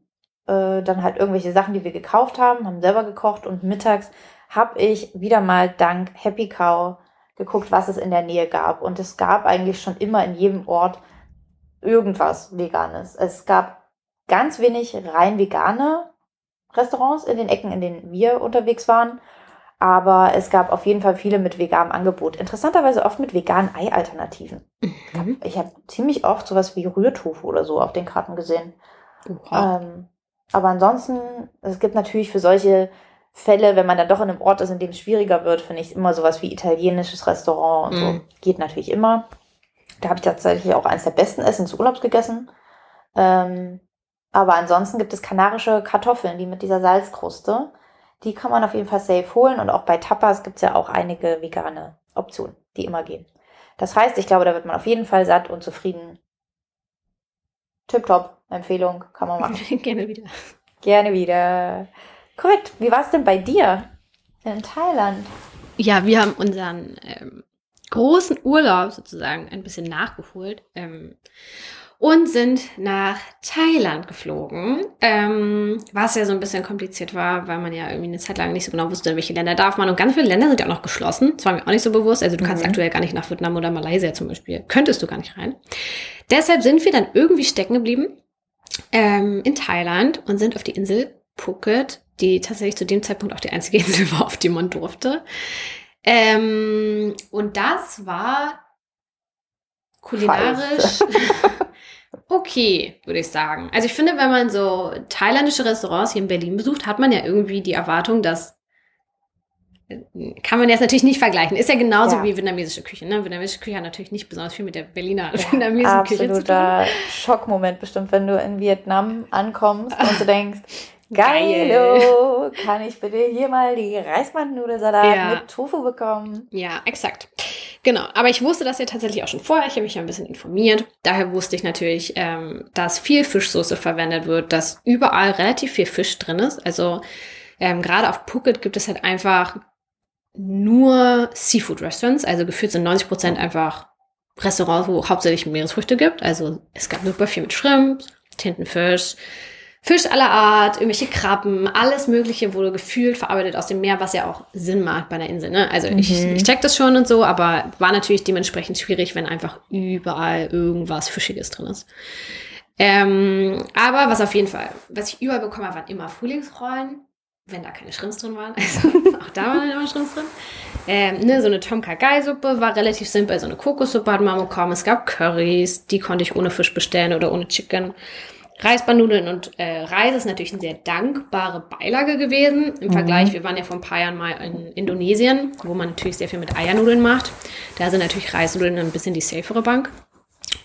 Äh, dann halt irgendwelche Sachen, die wir gekauft haben, haben selber gekocht. Und mittags habe ich wieder mal dank Happy Cow geguckt, was es in der Nähe gab. Und es gab eigentlich schon immer in jedem Ort irgendwas Veganes. Es gab ganz wenig rein vegane Restaurants in den Ecken, in denen wir unterwegs waren. Aber es gab auf jeden Fall viele mit veganem Angebot. Interessanterweise oft mit veganen Ei-Alternativen. Mhm. Ich habe ziemlich oft sowas wie Rührtofu oder so auf den Karten gesehen. Ähm, aber ansonsten, es gibt natürlich für solche Fälle, wenn man dann doch in einem Ort ist, in dem es schwieriger wird, finde ich immer sowas wie italienisches Restaurant und so. Mhm. Geht natürlich immer. Da habe ich tatsächlich auch eins der besten Essen des Urlaubs gegessen. Ähm, aber ansonsten gibt es kanarische Kartoffeln, die mit dieser Salzkruste. Die kann man auf jeden Fall safe holen. Und auch bei Tapas gibt es ja auch einige vegane Optionen, die immer gehen. Das heißt, ich glaube, da wird man auf jeden Fall satt und zufrieden. Tipptopp, Empfehlung, kann man machen. Gerne wieder. Gerne wieder. Korrekt. Wie war es denn bei dir in Thailand? Ja, wir haben unseren ähm, großen Urlaub sozusagen ein bisschen nachgeholt ähm, und sind nach Thailand geflogen, ähm, was ja so ein bisschen kompliziert war, weil man ja irgendwie eine Zeit lang nicht so genau wusste, in welche Länder darf man. Und ganz viele Länder sind ja auch noch geschlossen. Das war mir auch nicht so bewusst. Also du kannst Mhm. aktuell gar nicht nach Vietnam oder Malaysia zum Beispiel. Könntest du gar nicht rein. Deshalb sind wir dann irgendwie stecken geblieben ähm, in Thailand und sind auf die Insel Phuket, die tatsächlich zu dem Zeitpunkt auch die einzige Insel war, auf die man durfte. Ähm, und das war kulinarisch okay, würde ich sagen. Also ich finde, wenn man so thailändische Restaurants hier in Berlin besucht, hat man ja irgendwie die Erwartung, dass kann man jetzt natürlich nicht vergleichen. Ist ja genauso Ja. wie vietnamesische Küche. Ne? Vietnamesische Küche hat natürlich nicht besonders viel mit der Berliner Ja, vietnamesischen Küche zu tun. Absoluter Schockmoment bestimmt, wenn du in Vietnam ankommst und du denkst, Geil. geilo, kann ich bitte hier mal die Reisbandnudelsalat Ja. mit Tofu bekommen? Ja, exakt. Genau. Aber ich wusste das ja tatsächlich auch schon vorher. Ich habe mich ja ein bisschen informiert. Daher wusste ich natürlich, ähm, dass viel Fischsoße verwendet wird, dass überall relativ viel Fisch drin ist. Also ähm, gerade auf Phuket gibt es halt einfach nur Seafood-Restaurants. Also gefühlt sind 90 Prozent einfach Restaurants, wo hauptsächlich Meeresfrüchte gibt. Also es gab super viel mit Shrimp, Tintenfisch, Fisch aller Art, irgendwelche Krabben, alles Mögliche wurde gefühlt verarbeitet aus dem Meer, was ja auch Sinn macht bei einer Insel. Ne? Also ich, Mhm. ich check das schon und so, aber war natürlich dementsprechend schwierig, wenn einfach überall irgendwas Fischiges drin ist. Ähm, aber was auf jeden Fall, was ich überall bekommen habe, waren immer Frühlingsrollen, wenn da keine Shrimps drin waren. Also auch da waren immer Shrimps drin. Ähm, ne, so eine Tom Kha Gai Suppe war relativ simpel, so eine Kokossuppe hat man bekommen. Es gab Currys, die konnte ich ohne Fisch bestellen oder ohne Chicken. Reisbandnudeln und äh, Reis ist natürlich eine sehr dankbare Beilage gewesen. Im Mhm. Vergleich, wir waren ja vor ein paar Jahren mal in Indonesien, wo man natürlich sehr viel mit Eiernudeln macht. Da sind natürlich Reisnudeln ein bisschen die safere Bank.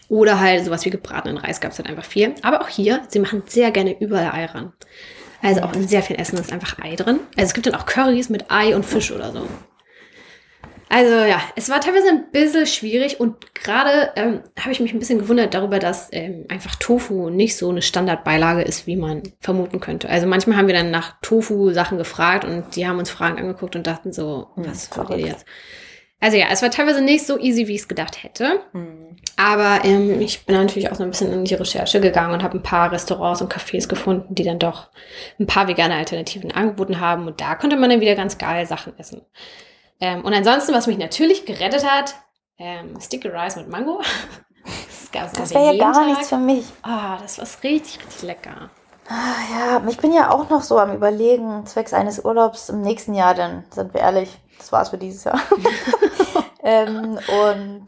Oder halt sowas wie gebratenen Reis gab es halt einfach viel. Aber auch hier, sie machen sehr gerne überall Ei ran. Also auch in sehr viel Essen ist einfach Ei drin. Also es gibt dann auch Currys mit Ei und Fisch oder so. Also ja, es war teilweise ein bisschen schwierig und gerade ähm, habe ich mich ein bisschen gewundert darüber, dass ähm, einfach Tofu nicht so eine Standardbeilage ist, wie man vermuten könnte. Also manchmal haben wir dann nach Tofu-Sachen gefragt und die haben uns Fragen angeguckt und dachten so, hm, was wollt ihr jetzt? Also ja, es war teilweise nicht so easy, wie ich es gedacht hätte. Mhm. Aber ähm, ich bin natürlich auch so ein bisschen in die Recherche gegangen und habe ein paar Restaurants und Cafés gefunden, die dann doch ein paar vegane Alternativen angeboten haben. Und da konnte man dann wieder ganz geil Sachen essen. Ähm, und ansonsten, was mich natürlich gerettet hat, ähm, Sticky Rice mit Mango. das das wäre ja gar Tag. nichts für mich. Ah, das war richtig, richtig lecker. Ah, ja, ich bin ja auch noch so am Überlegen, zwecks eines Urlaubs im nächsten Jahr, denn sind wir ehrlich, das war's für dieses Jahr. ähm, und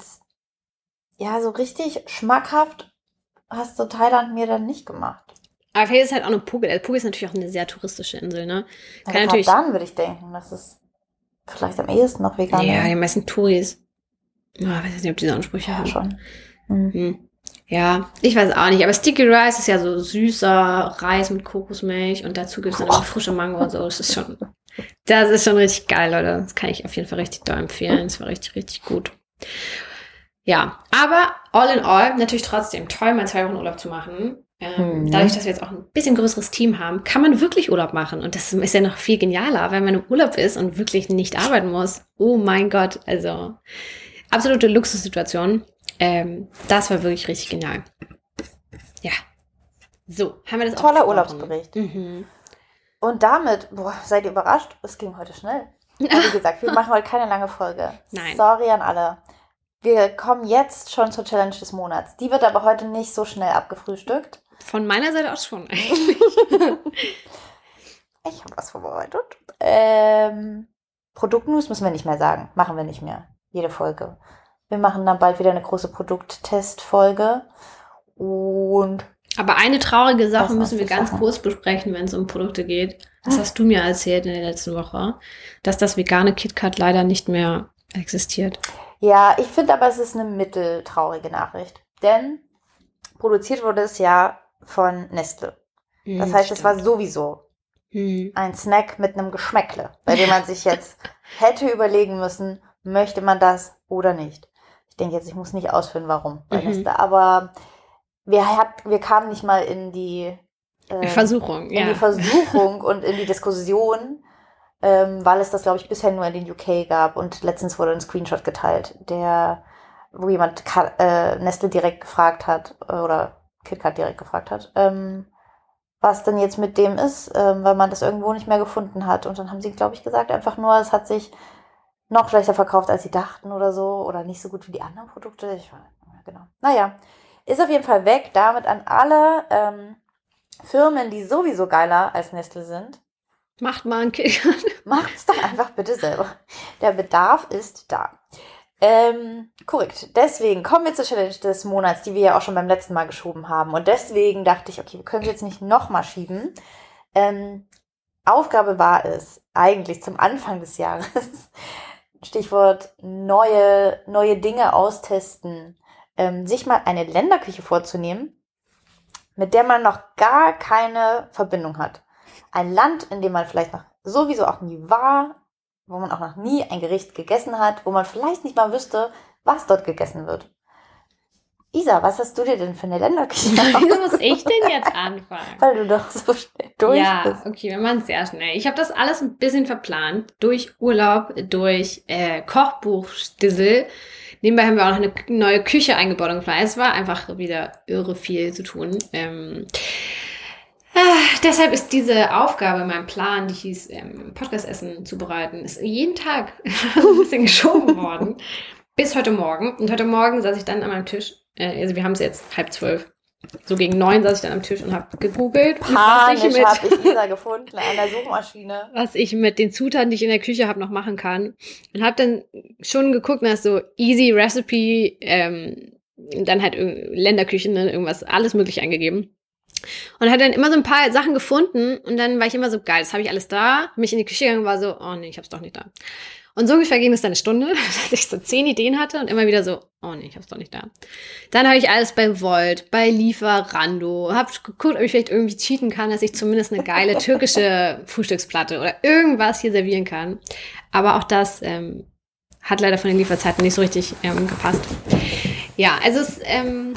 ja, so richtig schmackhaft hast du Thailand mir dann nicht gemacht. Aber vielleicht ist halt auch eine Phuket. Also Phuket ist natürlich auch eine sehr touristische Insel, ne? Kann ja, natürlich dann würde ich denken, das ist vielleicht am ehesten noch vegan. Ja, die meisten Touris. Oh, weiß ich nicht, ob diese Ansprüche ja, haben. schon. Mhm. Hm. Ja, ich weiß auch nicht. Aber Sticky Rice ist ja so süßer Reis mit Kokosmilch und dazu gibt es dann immer frische Mango und so. Das ist schon, das ist schon richtig geil, Leute. Das kann ich auf jeden Fall richtig doll empfehlen. Das war richtig, richtig gut. Ja, aber all in all natürlich trotzdem toll, mal zwei Wochen Urlaub zu machen. Ähm, mhm. Dadurch, dass wir jetzt auch ein bisschen größeres Team haben, kann man wirklich Urlaub machen. Und das ist ja noch viel genialer, wenn man im Urlaub ist und wirklich nicht arbeiten muss. Oh mein Gott, also absolute Luxussituation. Ähm, das war wirklich richtig genial. Ja. So, haben wir das Toller Urlaubsbericht. Mhm. Und damit, boah, seid ihr überrascht? Es ging heute schnell. Wie gesagt, wir machen heute keine lange Folge. Nein. Sorry an alle. Wir kommen jetzt schon zur Challenge des Monats. Die wird aber heute nicht so schnell abgefrühstückt. Von meiner Seite aus schon eigentlich. ich habe was vorbereitet. Ähm, Produktnews müssen wir nicht mehr sagen. Machen wir nicht mehr. Jede Folge. Wir machen dann bald wieder eine große Produkttestfolge. Und. Aber eine traurige Sache müssen wir ganz Sachen. kurz besprechen, wenn es um Produkte geht. Das hm. hast du mir erzählt in der letzten Woche, dass das vegane KitKat leider nicht mehr existiert. Ja, ich finde aber, es ist eine mitteltraurige Nachricht. Denn produziert wurde es ja von Nestle. Das hm, heißt, stimmt. es war sowieso hm. ein Snack mit einem Geschmäckle, bei dem man sich jetzt hätte überlegen müssen, möchte man das oder nicht denke jetzt, ich muss nicht ausführen, warum bei mhm. Nestle, aber wir, hat, wir kamen nicht mal in die äh, Versuchung, in ja. die Versuchung und in die Diskussion, ähm, weil es das, glaube ich, bisher nur in den UK gab und letztens wurde ein Screenshot geteilt, der, wo jemand äh, Nestle direkt gefragt hat äh, oder KitKat direkt gefragt hat, ähm, was denn jetzt mit dem ist, ähm, weil man das irgendwo nicht mehr gefunden hat. Und dann haben sie, glaube ich, gesagt, einfach nur, es hat sich noch schlechter verkauft, als sie dachten oder so. Oder nicht so gut wie die anderen Produkte. Ich war, genau. Naja, ist auf jeden Fall weg. Damit an alle ähm, Firmen, die sowieso geiler als Nestle sind. Macht mal einen Kick. Macht's doch einfach bitte selber. Der Bedarf ist da. Ähm, korrekt. Deswegen kommen wir zur Challenge des Monats, die wir ja auch schon beim letzten Mal geschoben haben. Und deswegen dachte ich, okay, wir können sie jetzt nicht nochmal schieben. Ähm, Aufgabe war es, eigentlich zum Anfang des Jahres, Stichwort neue, neue Dinge austesten, ähm, sich mal eine Länderküche vorzunehmen, mit der man noch gar keine Verbindung hat. Ein Land, in dem man vielleicht noch sowieso auch nie war, wo man auch noch nie ein Gericht gegessen hat, wo man vielleicht nicht mal wüsste, was dort gegessen wird. Isa, was hast du dir denn für eine Länderküche? Wieso muss ich denn jetzt anfangen? Weil du doch so schnell durch ja, bist. Ja, okay, wir machen es sehr schnell. Ich habe das alles ein bisschen verplant. Durch Urlaub, durch äh, Kochbuchstissel. Nebenbei haben wir auch noch eine neue Küche eingebaut und. Es war einfach wieder irre viel zu tun. Ähm, äh, deshalb ist diese Aufgabe, mein Plan, die hieß, ähm, Podcast-Essen zubereiten, ist jeden Tag ein bisschen geschoben worden. Bis heute Morgen. Und heute Morgen saß ich dann an meinem Tisch äh, also wir haben es jetzt halb zwölf. So gegen neun saß ich dann am Tisch und habe gegoogelt. Panisch was ich habe ich Isa gefunden an der Suchmaschine. Was ich mit den Zutaten, die ich in der Küche habe, noch machen kann. Und habe dann schon geguckt nach so Easy Recipe, ähm, dann halt Länderküchen, ne, irgendwas, alles mögliche eingegeben. Und hat dann immer so ein paar Sachen gefunden und dann war ich immer so, geil, das habe ich alles da. Mich in die Küche gegangen war so, oh nee, ich hab's doch nicht da. Und so ungefähr ging es dann eine Stunde, dass ich so zehn Ideen hatte und immer wieder so, oh nee, ich hab's doch nicht da. Dann habe ich alles bei Volt, bei Lieferando, hab geguckt, ob ich vielleicht irgendwie cheaten kann, dass ich zumindest eine geile türkische Frühstücksplatte oder irgendwas hier servieren kann. Aber auch das ähm, hat leider von den Lieferzeiten nicht so richtig ähm, gepasst. Ja, also es, ähm,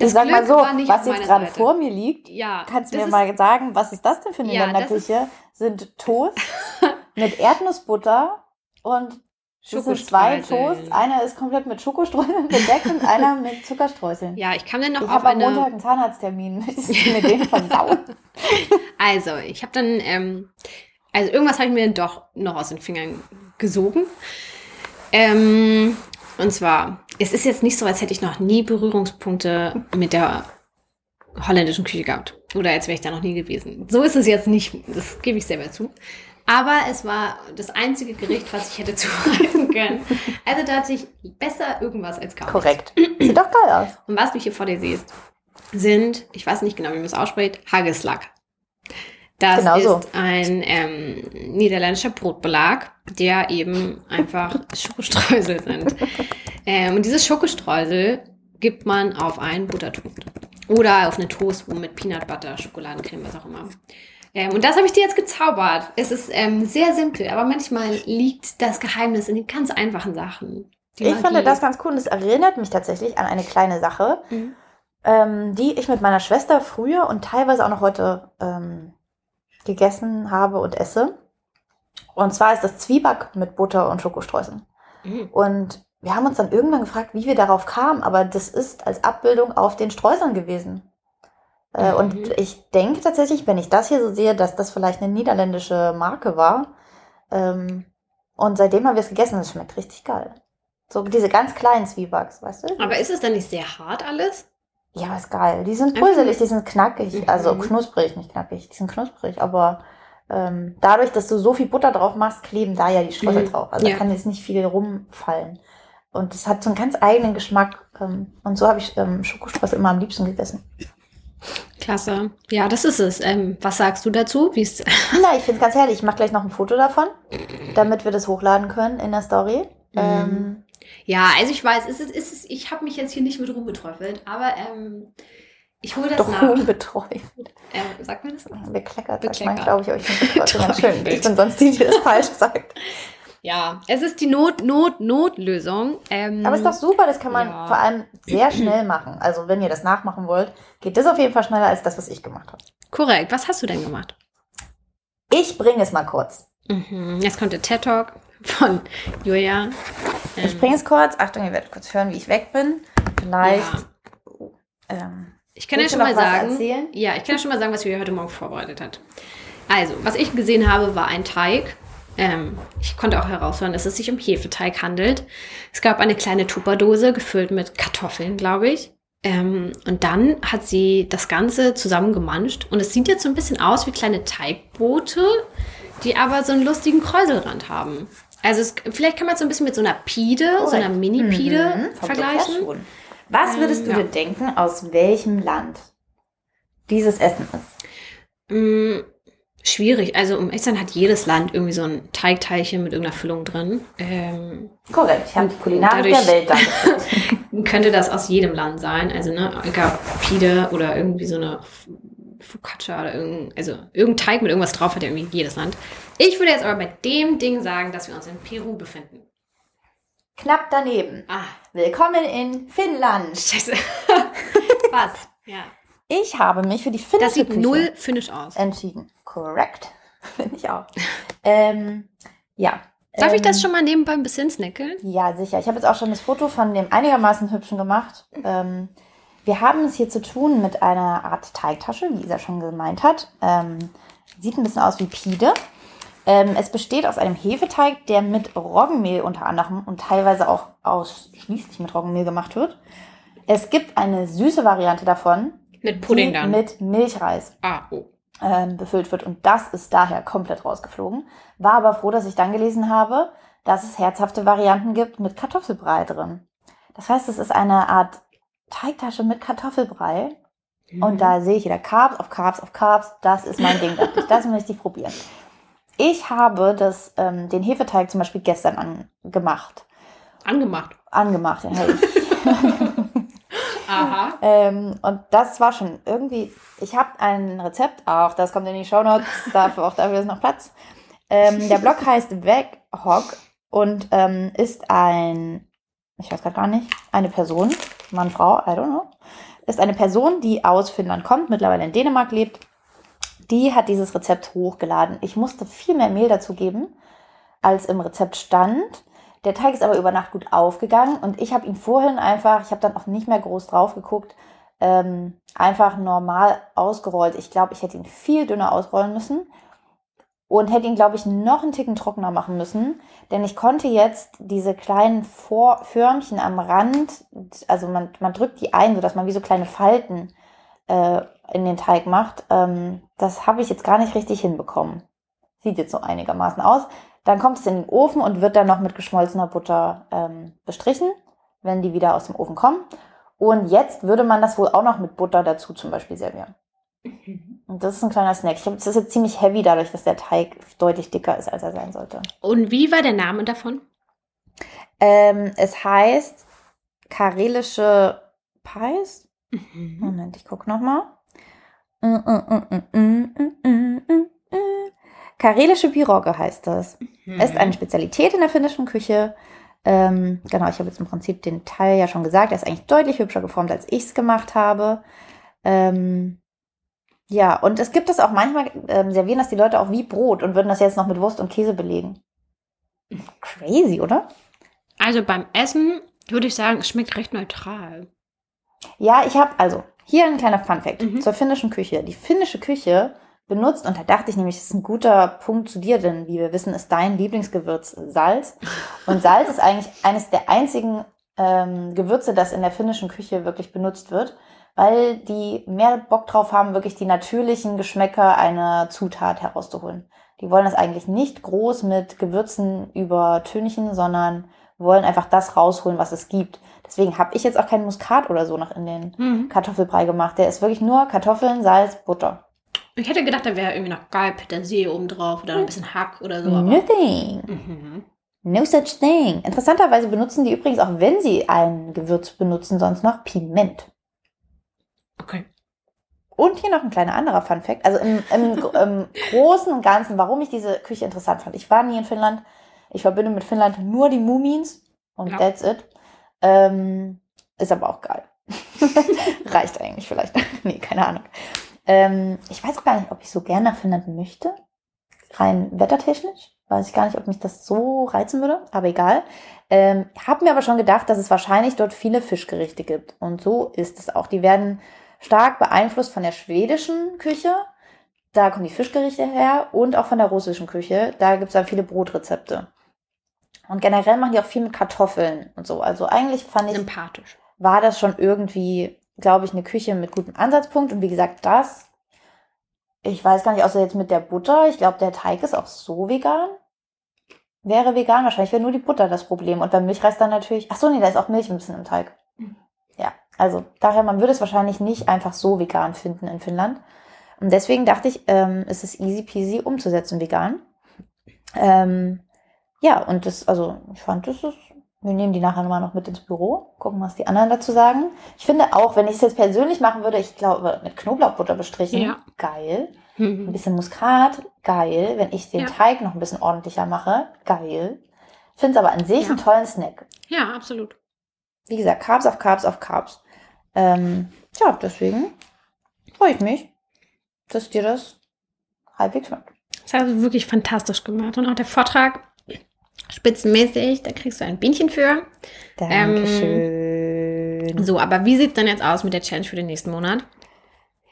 Ich sag mal Glück so, war nicht was jetzt gerade vor mir liegt, ja, kannst du mir mal sagen, was ist das denn für eine Ja, Länderküche? Sind Toast mit Erdnussbutter und das sind zwei. Toasts. Einer ist komplett mit Schokostreuseln bedeckt und einer mit Zuckerstreuseln. Ja, ich kam dann noch ich auf habe am eine. Montag einen Zahnarzttermin. Möchtest du mir den versauen? Also, ich habe dann, ähm, also irgendwas habe ich mir doch noch aus den Fingern gesogen. Ähm, und zwar, es ist jetzt nicht so, als hätte ich noch nie Berührungspunkte mit der holländischen Küche gehabt. Oder als wäre ich da noch nie gewesen. So ist es jetzt nicht, das gebe ich selber zu. Aber es war das einzige Gericht, was ich hätte zubereiten können. Also da hatte ich besser irgendwas als gar. Korrekt. Sieht doch geil aus. Und was du hier vor dir siehst, sind, ich weiß nicht genau, wie man es ausspricht, Hageslack. Das Genau so. ist ein ähm, niederländischer Brotbelag, der eben einfach Schokostreusel sind. ähm, und dieses Schokostreusel gibt man auf einen Buttertoast. Oder auf einen Toast, mit Peanut Butter, Schokoladencreme, was auch immer. Ähm, und das habe ich dir jetzt gezaubert. Es ist ähm, sehr simpel, aber manchmal liegt das Geheimnis in den ganz einfachen Sachen. Ich fand das ganz cool und es erinnert mich tatsächlich an eine kleine Sache, Mhm. ähm, die ich mit meiner Schwester früher und teilweise auch noch heute ähm, gegessen habe und esse. Und zwar ist das Zwieback mit Butter und Schokostreuseln. Mhm. Und wir haben uns dann irgendwann gefragt, wie wir darauf kamen, aber das ist als Abbildung auf den Streuseln gewesen. Äh, Mhm. Und ich denke tatsächlich, wenn ich das hier so sehe, dass das vielleicht eine niederländische Marke war. Ähm, und seitdem haben wir es gegessen, es schmeckt richtig geil. So diese ganz kleinen Zwiebacks, weißt du? Aber ist es dann nicht sehr hart alles? Ja, ist geil. Die sind bröselig, die sind knackig. Mhm. Also knusprig, nicht knackig. Die sind knusprig, aber ähm, dadurch, dass du so viel Butter drauf machst, kleben da ja die Streusel Mhm. drauf. Also Ja. da kann jetzt nicht viel rumfallen. Und es hat so einen ganz eigenen Geschmack. Ähm, und so habe ich ähm, Schokostreusel immer am liebsten gegessen. Klasse. Ja, das ist es. Ähm, was sagst du dazu? Wie ist Na, ich finde es ganz herrlich. Ich mache gleich noch ein Foto davon, damit wir das hochladen können in der Story. Mhm. Ähm, Ja, also ich weiß, es ist, es ist, ich habe mich jetzt hier nicht mit rumgeträufelt, aber ähm, ich hole das doch nach. unbetreut. Ähm, sagt man das? Bekleckert, sagt Bekleckert. man, glaube ich, aber ich finde das trotzdem ganz schön. Betreut. Ich bin sonst die, die das falsch sagt. Ja, es ist die Not, Not, Notlösung. Ähm, Aber ist doch super, das kann man Ja. vor allem sehr schnell machen. Also wenn ihr das nachmachen wollt, geht das auf jeden Fall schneller als das, was ich gemacht habe. korrekt. Was hast du denn gemacht? Ich bringe es mal kurz. Mhm. Jetzt kommt der TED Talk von Julia. Ich Ähm, bringe es kurz. Achtung, ihr werdet kurz hören, wie ich weg bin. Vielleicht. Ja. Ähm, Ich kann ja schon mal sagen. erzählen? Ja, ich kann ja schon mal sagen, was Julia heute Morgen vorbereitet hat. Also, was ich gesehen habe, war ein Teig. Ähm, ich konnte auch heraushören, dass es sich um Hefeteig handelt. Es gab eine kleine Tupperdose gefüllt mit Kartoffeln, glaube ich. Ähm, und dann hat sie das Ganze zusammengemanscht. Und es sieht jetzt so ein bisschen aus wie kleine Teigboote, die aber so einen lustigen Kräuselrand haben. Also es, vielleicht kann man es so ein bisschen mit so einer Pide, so einer. Mini-Pide Mhm, vergleichen. Was würdest Ähm, du ja. dir denken, aus welchem Land dieses Essen ist? Schwierig. Also um ehrlich zu sein hat jedes Land irgendwie so ein Teigteilchen mit irgendeiner Füllung drin. Ähm, Korrekt, ich habe die Kulinarik der Welt dargestellt. könnte das aus jedem Land sein. Also ne, egal Pide oder irgendwie so eine Focaccia oder irgendein, also irgendein Teig mit irgendwas drauf hat ja irgendwie jedes Land. Ich würde jetzt aber bei dem Ding sagen, dass wir uns in Peru befinden. Knapp daneben. Ah, Willkommen in Finnland. scheiße. Was? Ja. Ich habe mich für die finnische Das sieht Küche null finnisch aus. entschieden. Korrekt. Finde ich auch. ähm, ja. Darf ich das Ähm, schon mal nebenbei ein bisschen snackeln? Ja, sicher. Ich habe jetzt auch schon das Foto von dem einigermaßen hübschen gemacht. Ähm, wir haben es hier zu tun mit einer Art Teigtasche, wie Isa schon gemeint hat. Ähm, sieht ein bisschen aus wie Pide. Ähm, es besteht aus einem Hefeteig, der mit Roggenmehl unter anderem und teilweise auch ausschließlich mit Roggenmehl gemacht wird. Es gibt eine süße Variante davon, Mit Pudding dann. mit Milchreis ah, oh. Ähm, befüllt wird. Und das ist daher komplett rausgeflogen. War aber froh, dass ich dann gelesen habe, dass es herzhafte Varianten gibt mit Kartoffelbrei drin. Das heißt, es ist eine Art Teigtasche mit Kartoffelbrei. Mhm. Und da sehe ich wieder Carbs auf Carbs auf Carbs. Das ist mein Ding. dachte ich. Das möchte ich probieren. Ich habe das, ähm, den Hefeteig zum Beispiel gestern angemacht. Angemacht. Angemacht, ja, hey, ich Aha. Ähm, und das war schon irgendwie, ich habe ein Rezept, auch das kommt in die Shownotes, dafür, auch dafür ist noch Platz. Ähm, der Blog heißt Veghock und ähm, ist ein, ich weiß gerade gar nicht, eine Person, Mann, Frau, I don't know, ist eine Person, die aus Finnland kommt, mittlerweile in Dänemark lebt. Die hat dieses Rezept hochgeladen. Ich musste viel mehr Mehl dazu geben, als im Rezept stand. Der Teig ist aber über Nacht gut aufgegangen und ich habe ihn vorhin einfach, ich habe dann auch nicht mehr groß drauf geguckt, ähm, einfach normal ausgerollt. Ich glaube, ich hätte ihn viel dünner ausrollen müssen und hätte ihn, glaube ich, noch einen Ticken trockener machen müssen, denn ich konnte jetzt diese kleinen Vor Förmchen am Rand, also man, man drückt die ein, sodass man wie so kleine Falten äh, in den Teig macht. Ähm, das habe ich jetzt gar nicht richtig hinbekommen. Sieht jetzt so einigermaßen aus. Dann kommt es in den Ofen und wird dann noch mit geschmolzener Butter ähm, bestrichen, wenn die wieder aus dem Ofen kommen. Und jetzt würde man das wohl auch noch mit Butter dazu zum Beispiel servieren. Mhm. Und das ist ein kleiner Snack. Ich glaube, das ist jetzt ziemlich heavy dadurch, dass der Teig deutlich dicker ist, als er sein sollte. Und wie war der Name davon? Ähm, es heißt karelische Pies. Mhm. Moment, ich gucke nochmal. Karelische Pirogge heißt das. Mhm. Ist eine Spezialität in der finnischen Küche. Ähm, genau, ich habe jetzt im Prinzip den Teil ja schon gesagt. Er ist eigentlich deutlich hübscher geformt, als ich es gemacht habe. Ähm, ja, und es gibt es auch manchmal, ähm, servieren das die Leute auch wie Brot und würden das jetzt noch mit Wurst und Käse belegen. Crazy, oder? Also beim Essen würde ich sagen, es schmeckt recht neutral. Ja, ich habe, also hier ein kleiner Funfact mhm. zur finnischen Küche. Die finnische Küche benutzt, und da dachte ich nämlich, das ist ein guter Punkt zu dir, denn wie wir wissen, ist dein Lieblingsgewürz Salz. Und Salz ist eigentlich eines der einzigen ähm, Gewürze, das in der finnischen Küche wirklich benutzt wird weil die mehr Bock drauf haben, wirklich die natürlichen Geschmäcker einer Zutat herauszuholen. Die wollen das eigentlich nicht groß mit Gewürzen übertünchen, sondern wollen einfach das rausholen, was es gibt. Deswegen habe ich jetzt auch keinen Muskat oder so noch in den mhm. Kartoffelbrei gemacht. Der ist wirklich nur Kartoffeln, Salz, Butter. Ich hätte gedacht, da wäre irgendwie noch geil Petersilie oben drauf oder ein bisschen Hack oder so. Nothing. Mhm. No such thing. Interessanterweise benutzen die übrigens auch, wenn sie ein Gewürz benutzen, sonst noch Piment. Okay. Und hier noch ein kleiner anderer Fun Fact. Also im, im, im Großen und Ganzen, warum ich diese Küche interessant fand. Ich war nie in Finnland. Ich verbinde mit Finnland nur die Mumins und ja. that's it. Ähm, ist aber auch geil. Reicht eigentlich vielleicht. nee, keine Ahnung. Ähm, ich weiß gar nicht, ob ich so gerne nach Finnland möchte. Rein wettertechnisch. Weiß ich gar nicht, ob mich das so reizen würde, aber egal. Ähm, habe mir aber schon gedacht, dass es wahrscheinlich dort viele Fischgerichte gibt. Und so ist es auch. Die werden stark beeinflusst von der schwedischen Küche. Da kommen die Fischgerichte her und auch von der russischen Küche. Da gibt es dann viele Brotrezepte. Und generell machen die auch viel mit Kartoffeln und so. Also eigentlich fand ich, Sympathisch. war das schon irgendwie, glaube ich, eine Küche mit gutem Ansatzpunkt. Und wie gesagt, das, ich weiß gar nicht, außer jetzt mit der Butter. Ich glaube, der Teig ist auch so vegan. Wäre vegan, wahrscheinlich wäre nur die Butter das Problem. Und beim Milchreis dann natürlich, ach so, nee, da ist auch Milch ein bisschen im Teig. Ja, also daher, man würde es wahrscheinlich nicht einfach so vegan finden in Finnland. Und deswegen dachte ich, ähm, es ist easy peasy umzusetzen vegan. Ähm, ja, und das, also ich fand, das ist, wir nehmen die nachher nochmal noch mit ins Büro, gucken, was die anderen dazu sagen. Ich finde auch, wenn ich es jetzt persönlich machen würde, ich glaube, mit Knoblauchbutter bestrichen, ja. geil. Mhm. Ein bisschen Muskat, geil. Wenn ich den ja. Teig noch ein bisschen ordentlicher mache, geil. Finde es aber an sich ja. einen tollen Snack. Ja, absolut. Wie gesagt, Carbs auf Carbs auf Carbs. Ähm, ja, deswegen freue ich mich, dass dir das halbwegs schmeckt. Das hast du wirklich fantastisch gemacht. Und auch der Vortrag, spitzenmäßig, da kriegst du ein Bienchen für. Dankeschön. Ähm, so, aber wie sieht es denn jetzt aus mit der Challenge für den nächsten Monat?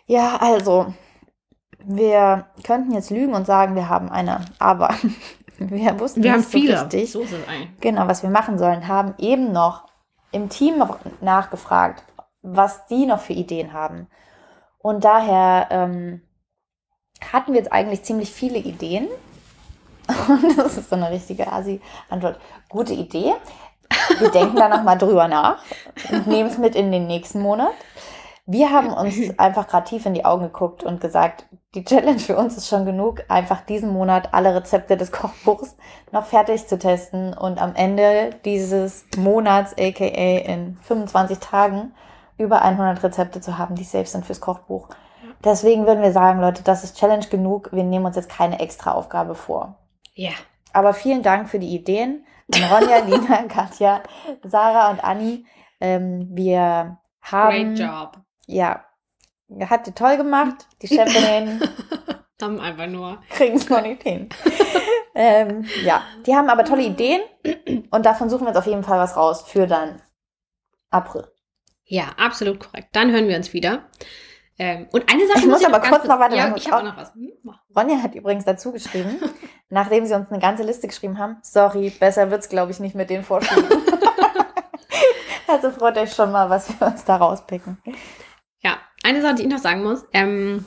Ja, also, wir könnten jetzt lügen und sagen, wir haben eine, aber wir wussten wir nicht haben viele. so richtig. So. Genau, was wir machen sollen, haben eben noch im Team nachgefragt, was die noch für Ideen haben. Und daher ähm, hatten wir jetzt eigentlich ziemlich viele Ideen. Und das ist so eine richtige Asi-Antwort. Gute Idee. Wir denken da nochmal drüber nach und nehmen es mit in den nächsten Monat. Wir haben uns einfach gerade tief in die Augen geguckt und gesagt, die Challenge für uns ist schon genug, einfach diesen Monat alle Rezepte des Kochbuchs noch fertig zu testen und am Ende dieses Monats, aka in 25 Tagen, über 100 Rezepte zu haben, die safe sind fürs Kochbuch. Deswegen würden wir sagen, Leute, das ist Challenge genug. Wir nehmen uns jetzt keine extra Aufgabe vor. Ja. Aber vielen Dank für die Ideen. An Ronja, Lina, Katja, Sarah und Anni. Ähm, wir haben. Great job. Ja. Habt ihr toll gemacht. Die Chefinnen Haben einfach nur. kriegen es noch nicht hin. ähm, ja, die haben aber tolle Ideen und davon suchen wir uns auf jeden Fall was raus für dann April. Ja, absolut korrekt. Dann hören wir uns wieder. Ähm, und eine Sache Ich muss aber kurz noch weiter- Ja, ich habe noch was. Hm. Ronja hat übrigens dazu geschrieben, nachdem sie uns eine ganze Liste geschrieben haben, sorry, besser wird's glaube ich nicht mit den Vorschlägen. also freut euch schon mal, was wir uns da rauspicken. Ja, eine Sache, die ich noch sagen muss, ähm,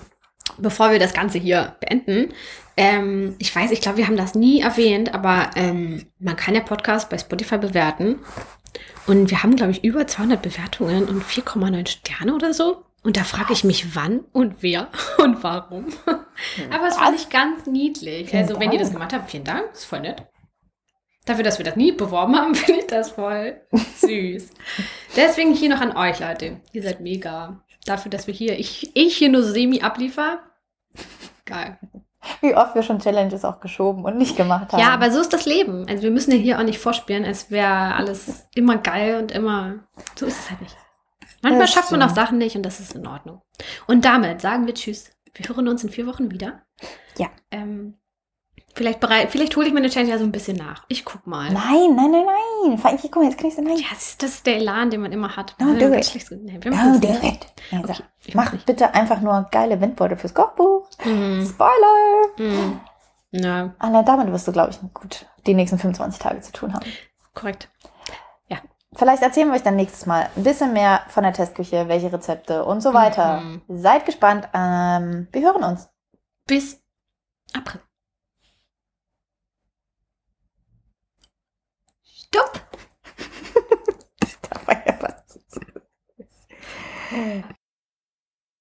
bevor wir das Ganze hier beenden. Ähm, ich weiß, ich glaube, wir haben das nie erwähnt, aber ähm, man kann ja Podcast bei Spotify bewerten. Und wir haben, glaube ich, über 200 Bewertungen und 4,9 Sterne oder so. Und da frage ich mich, wann und wer und warum. Aber es fand ich ganz niedlich. Vielen Also, wenn ihr das gemacht habt, vielen Dank. Ist voll nett. Dafür, dass wir das nie beworben haben, finde ich das voll süß. Deswegen hier noch an euch, Leute. Ihr seid mega. Dafür, dass wir hier, ich, ich hier nur semi abliefer. Geil. Wie oft wir schon Challenges auch geschoben und nicht gemacht haben. Ja, aber so ist das Leben. Also wir müssen ja hier auch nicht vorspielen, als wäre alles immer geil und immer. So ist es halt nicht. Manchmal schafft man auch. Sachen nicht und das ist in Ordnung. Und damit sagen wir Tschüss. Wir hören uns in vier Wochen wieder. Ja. Ähm, vielleicht bereit, vielleicht hole ich meine Challenge ja so ein bisschen nach. Ich guck mal. Nein, nein, nein, nein. Allem, guck mal, jetzt ich so nein. Ja, das ist, das ist der Elan, den man immer hat. No, Wenn do it. Oh, machen's do it. Ja, Okay, ich Mach bitte einfach nur geile Windbeutel fürs Kochbuch. Mhm. Spoiler! Mhm. Ja, Allein damit wirst du, glaube ich, gut die nächsten 25 Tage zu tun haben. korrekt. Vielleicht erzählen wir euch dann nächstes Mal ein bisschen mehr von der Testküche, welche Rezepte und so weiter. Mhm. Seid gespannt. Ähm, wir hören uns. Bis April. Stopp! Da war ja was.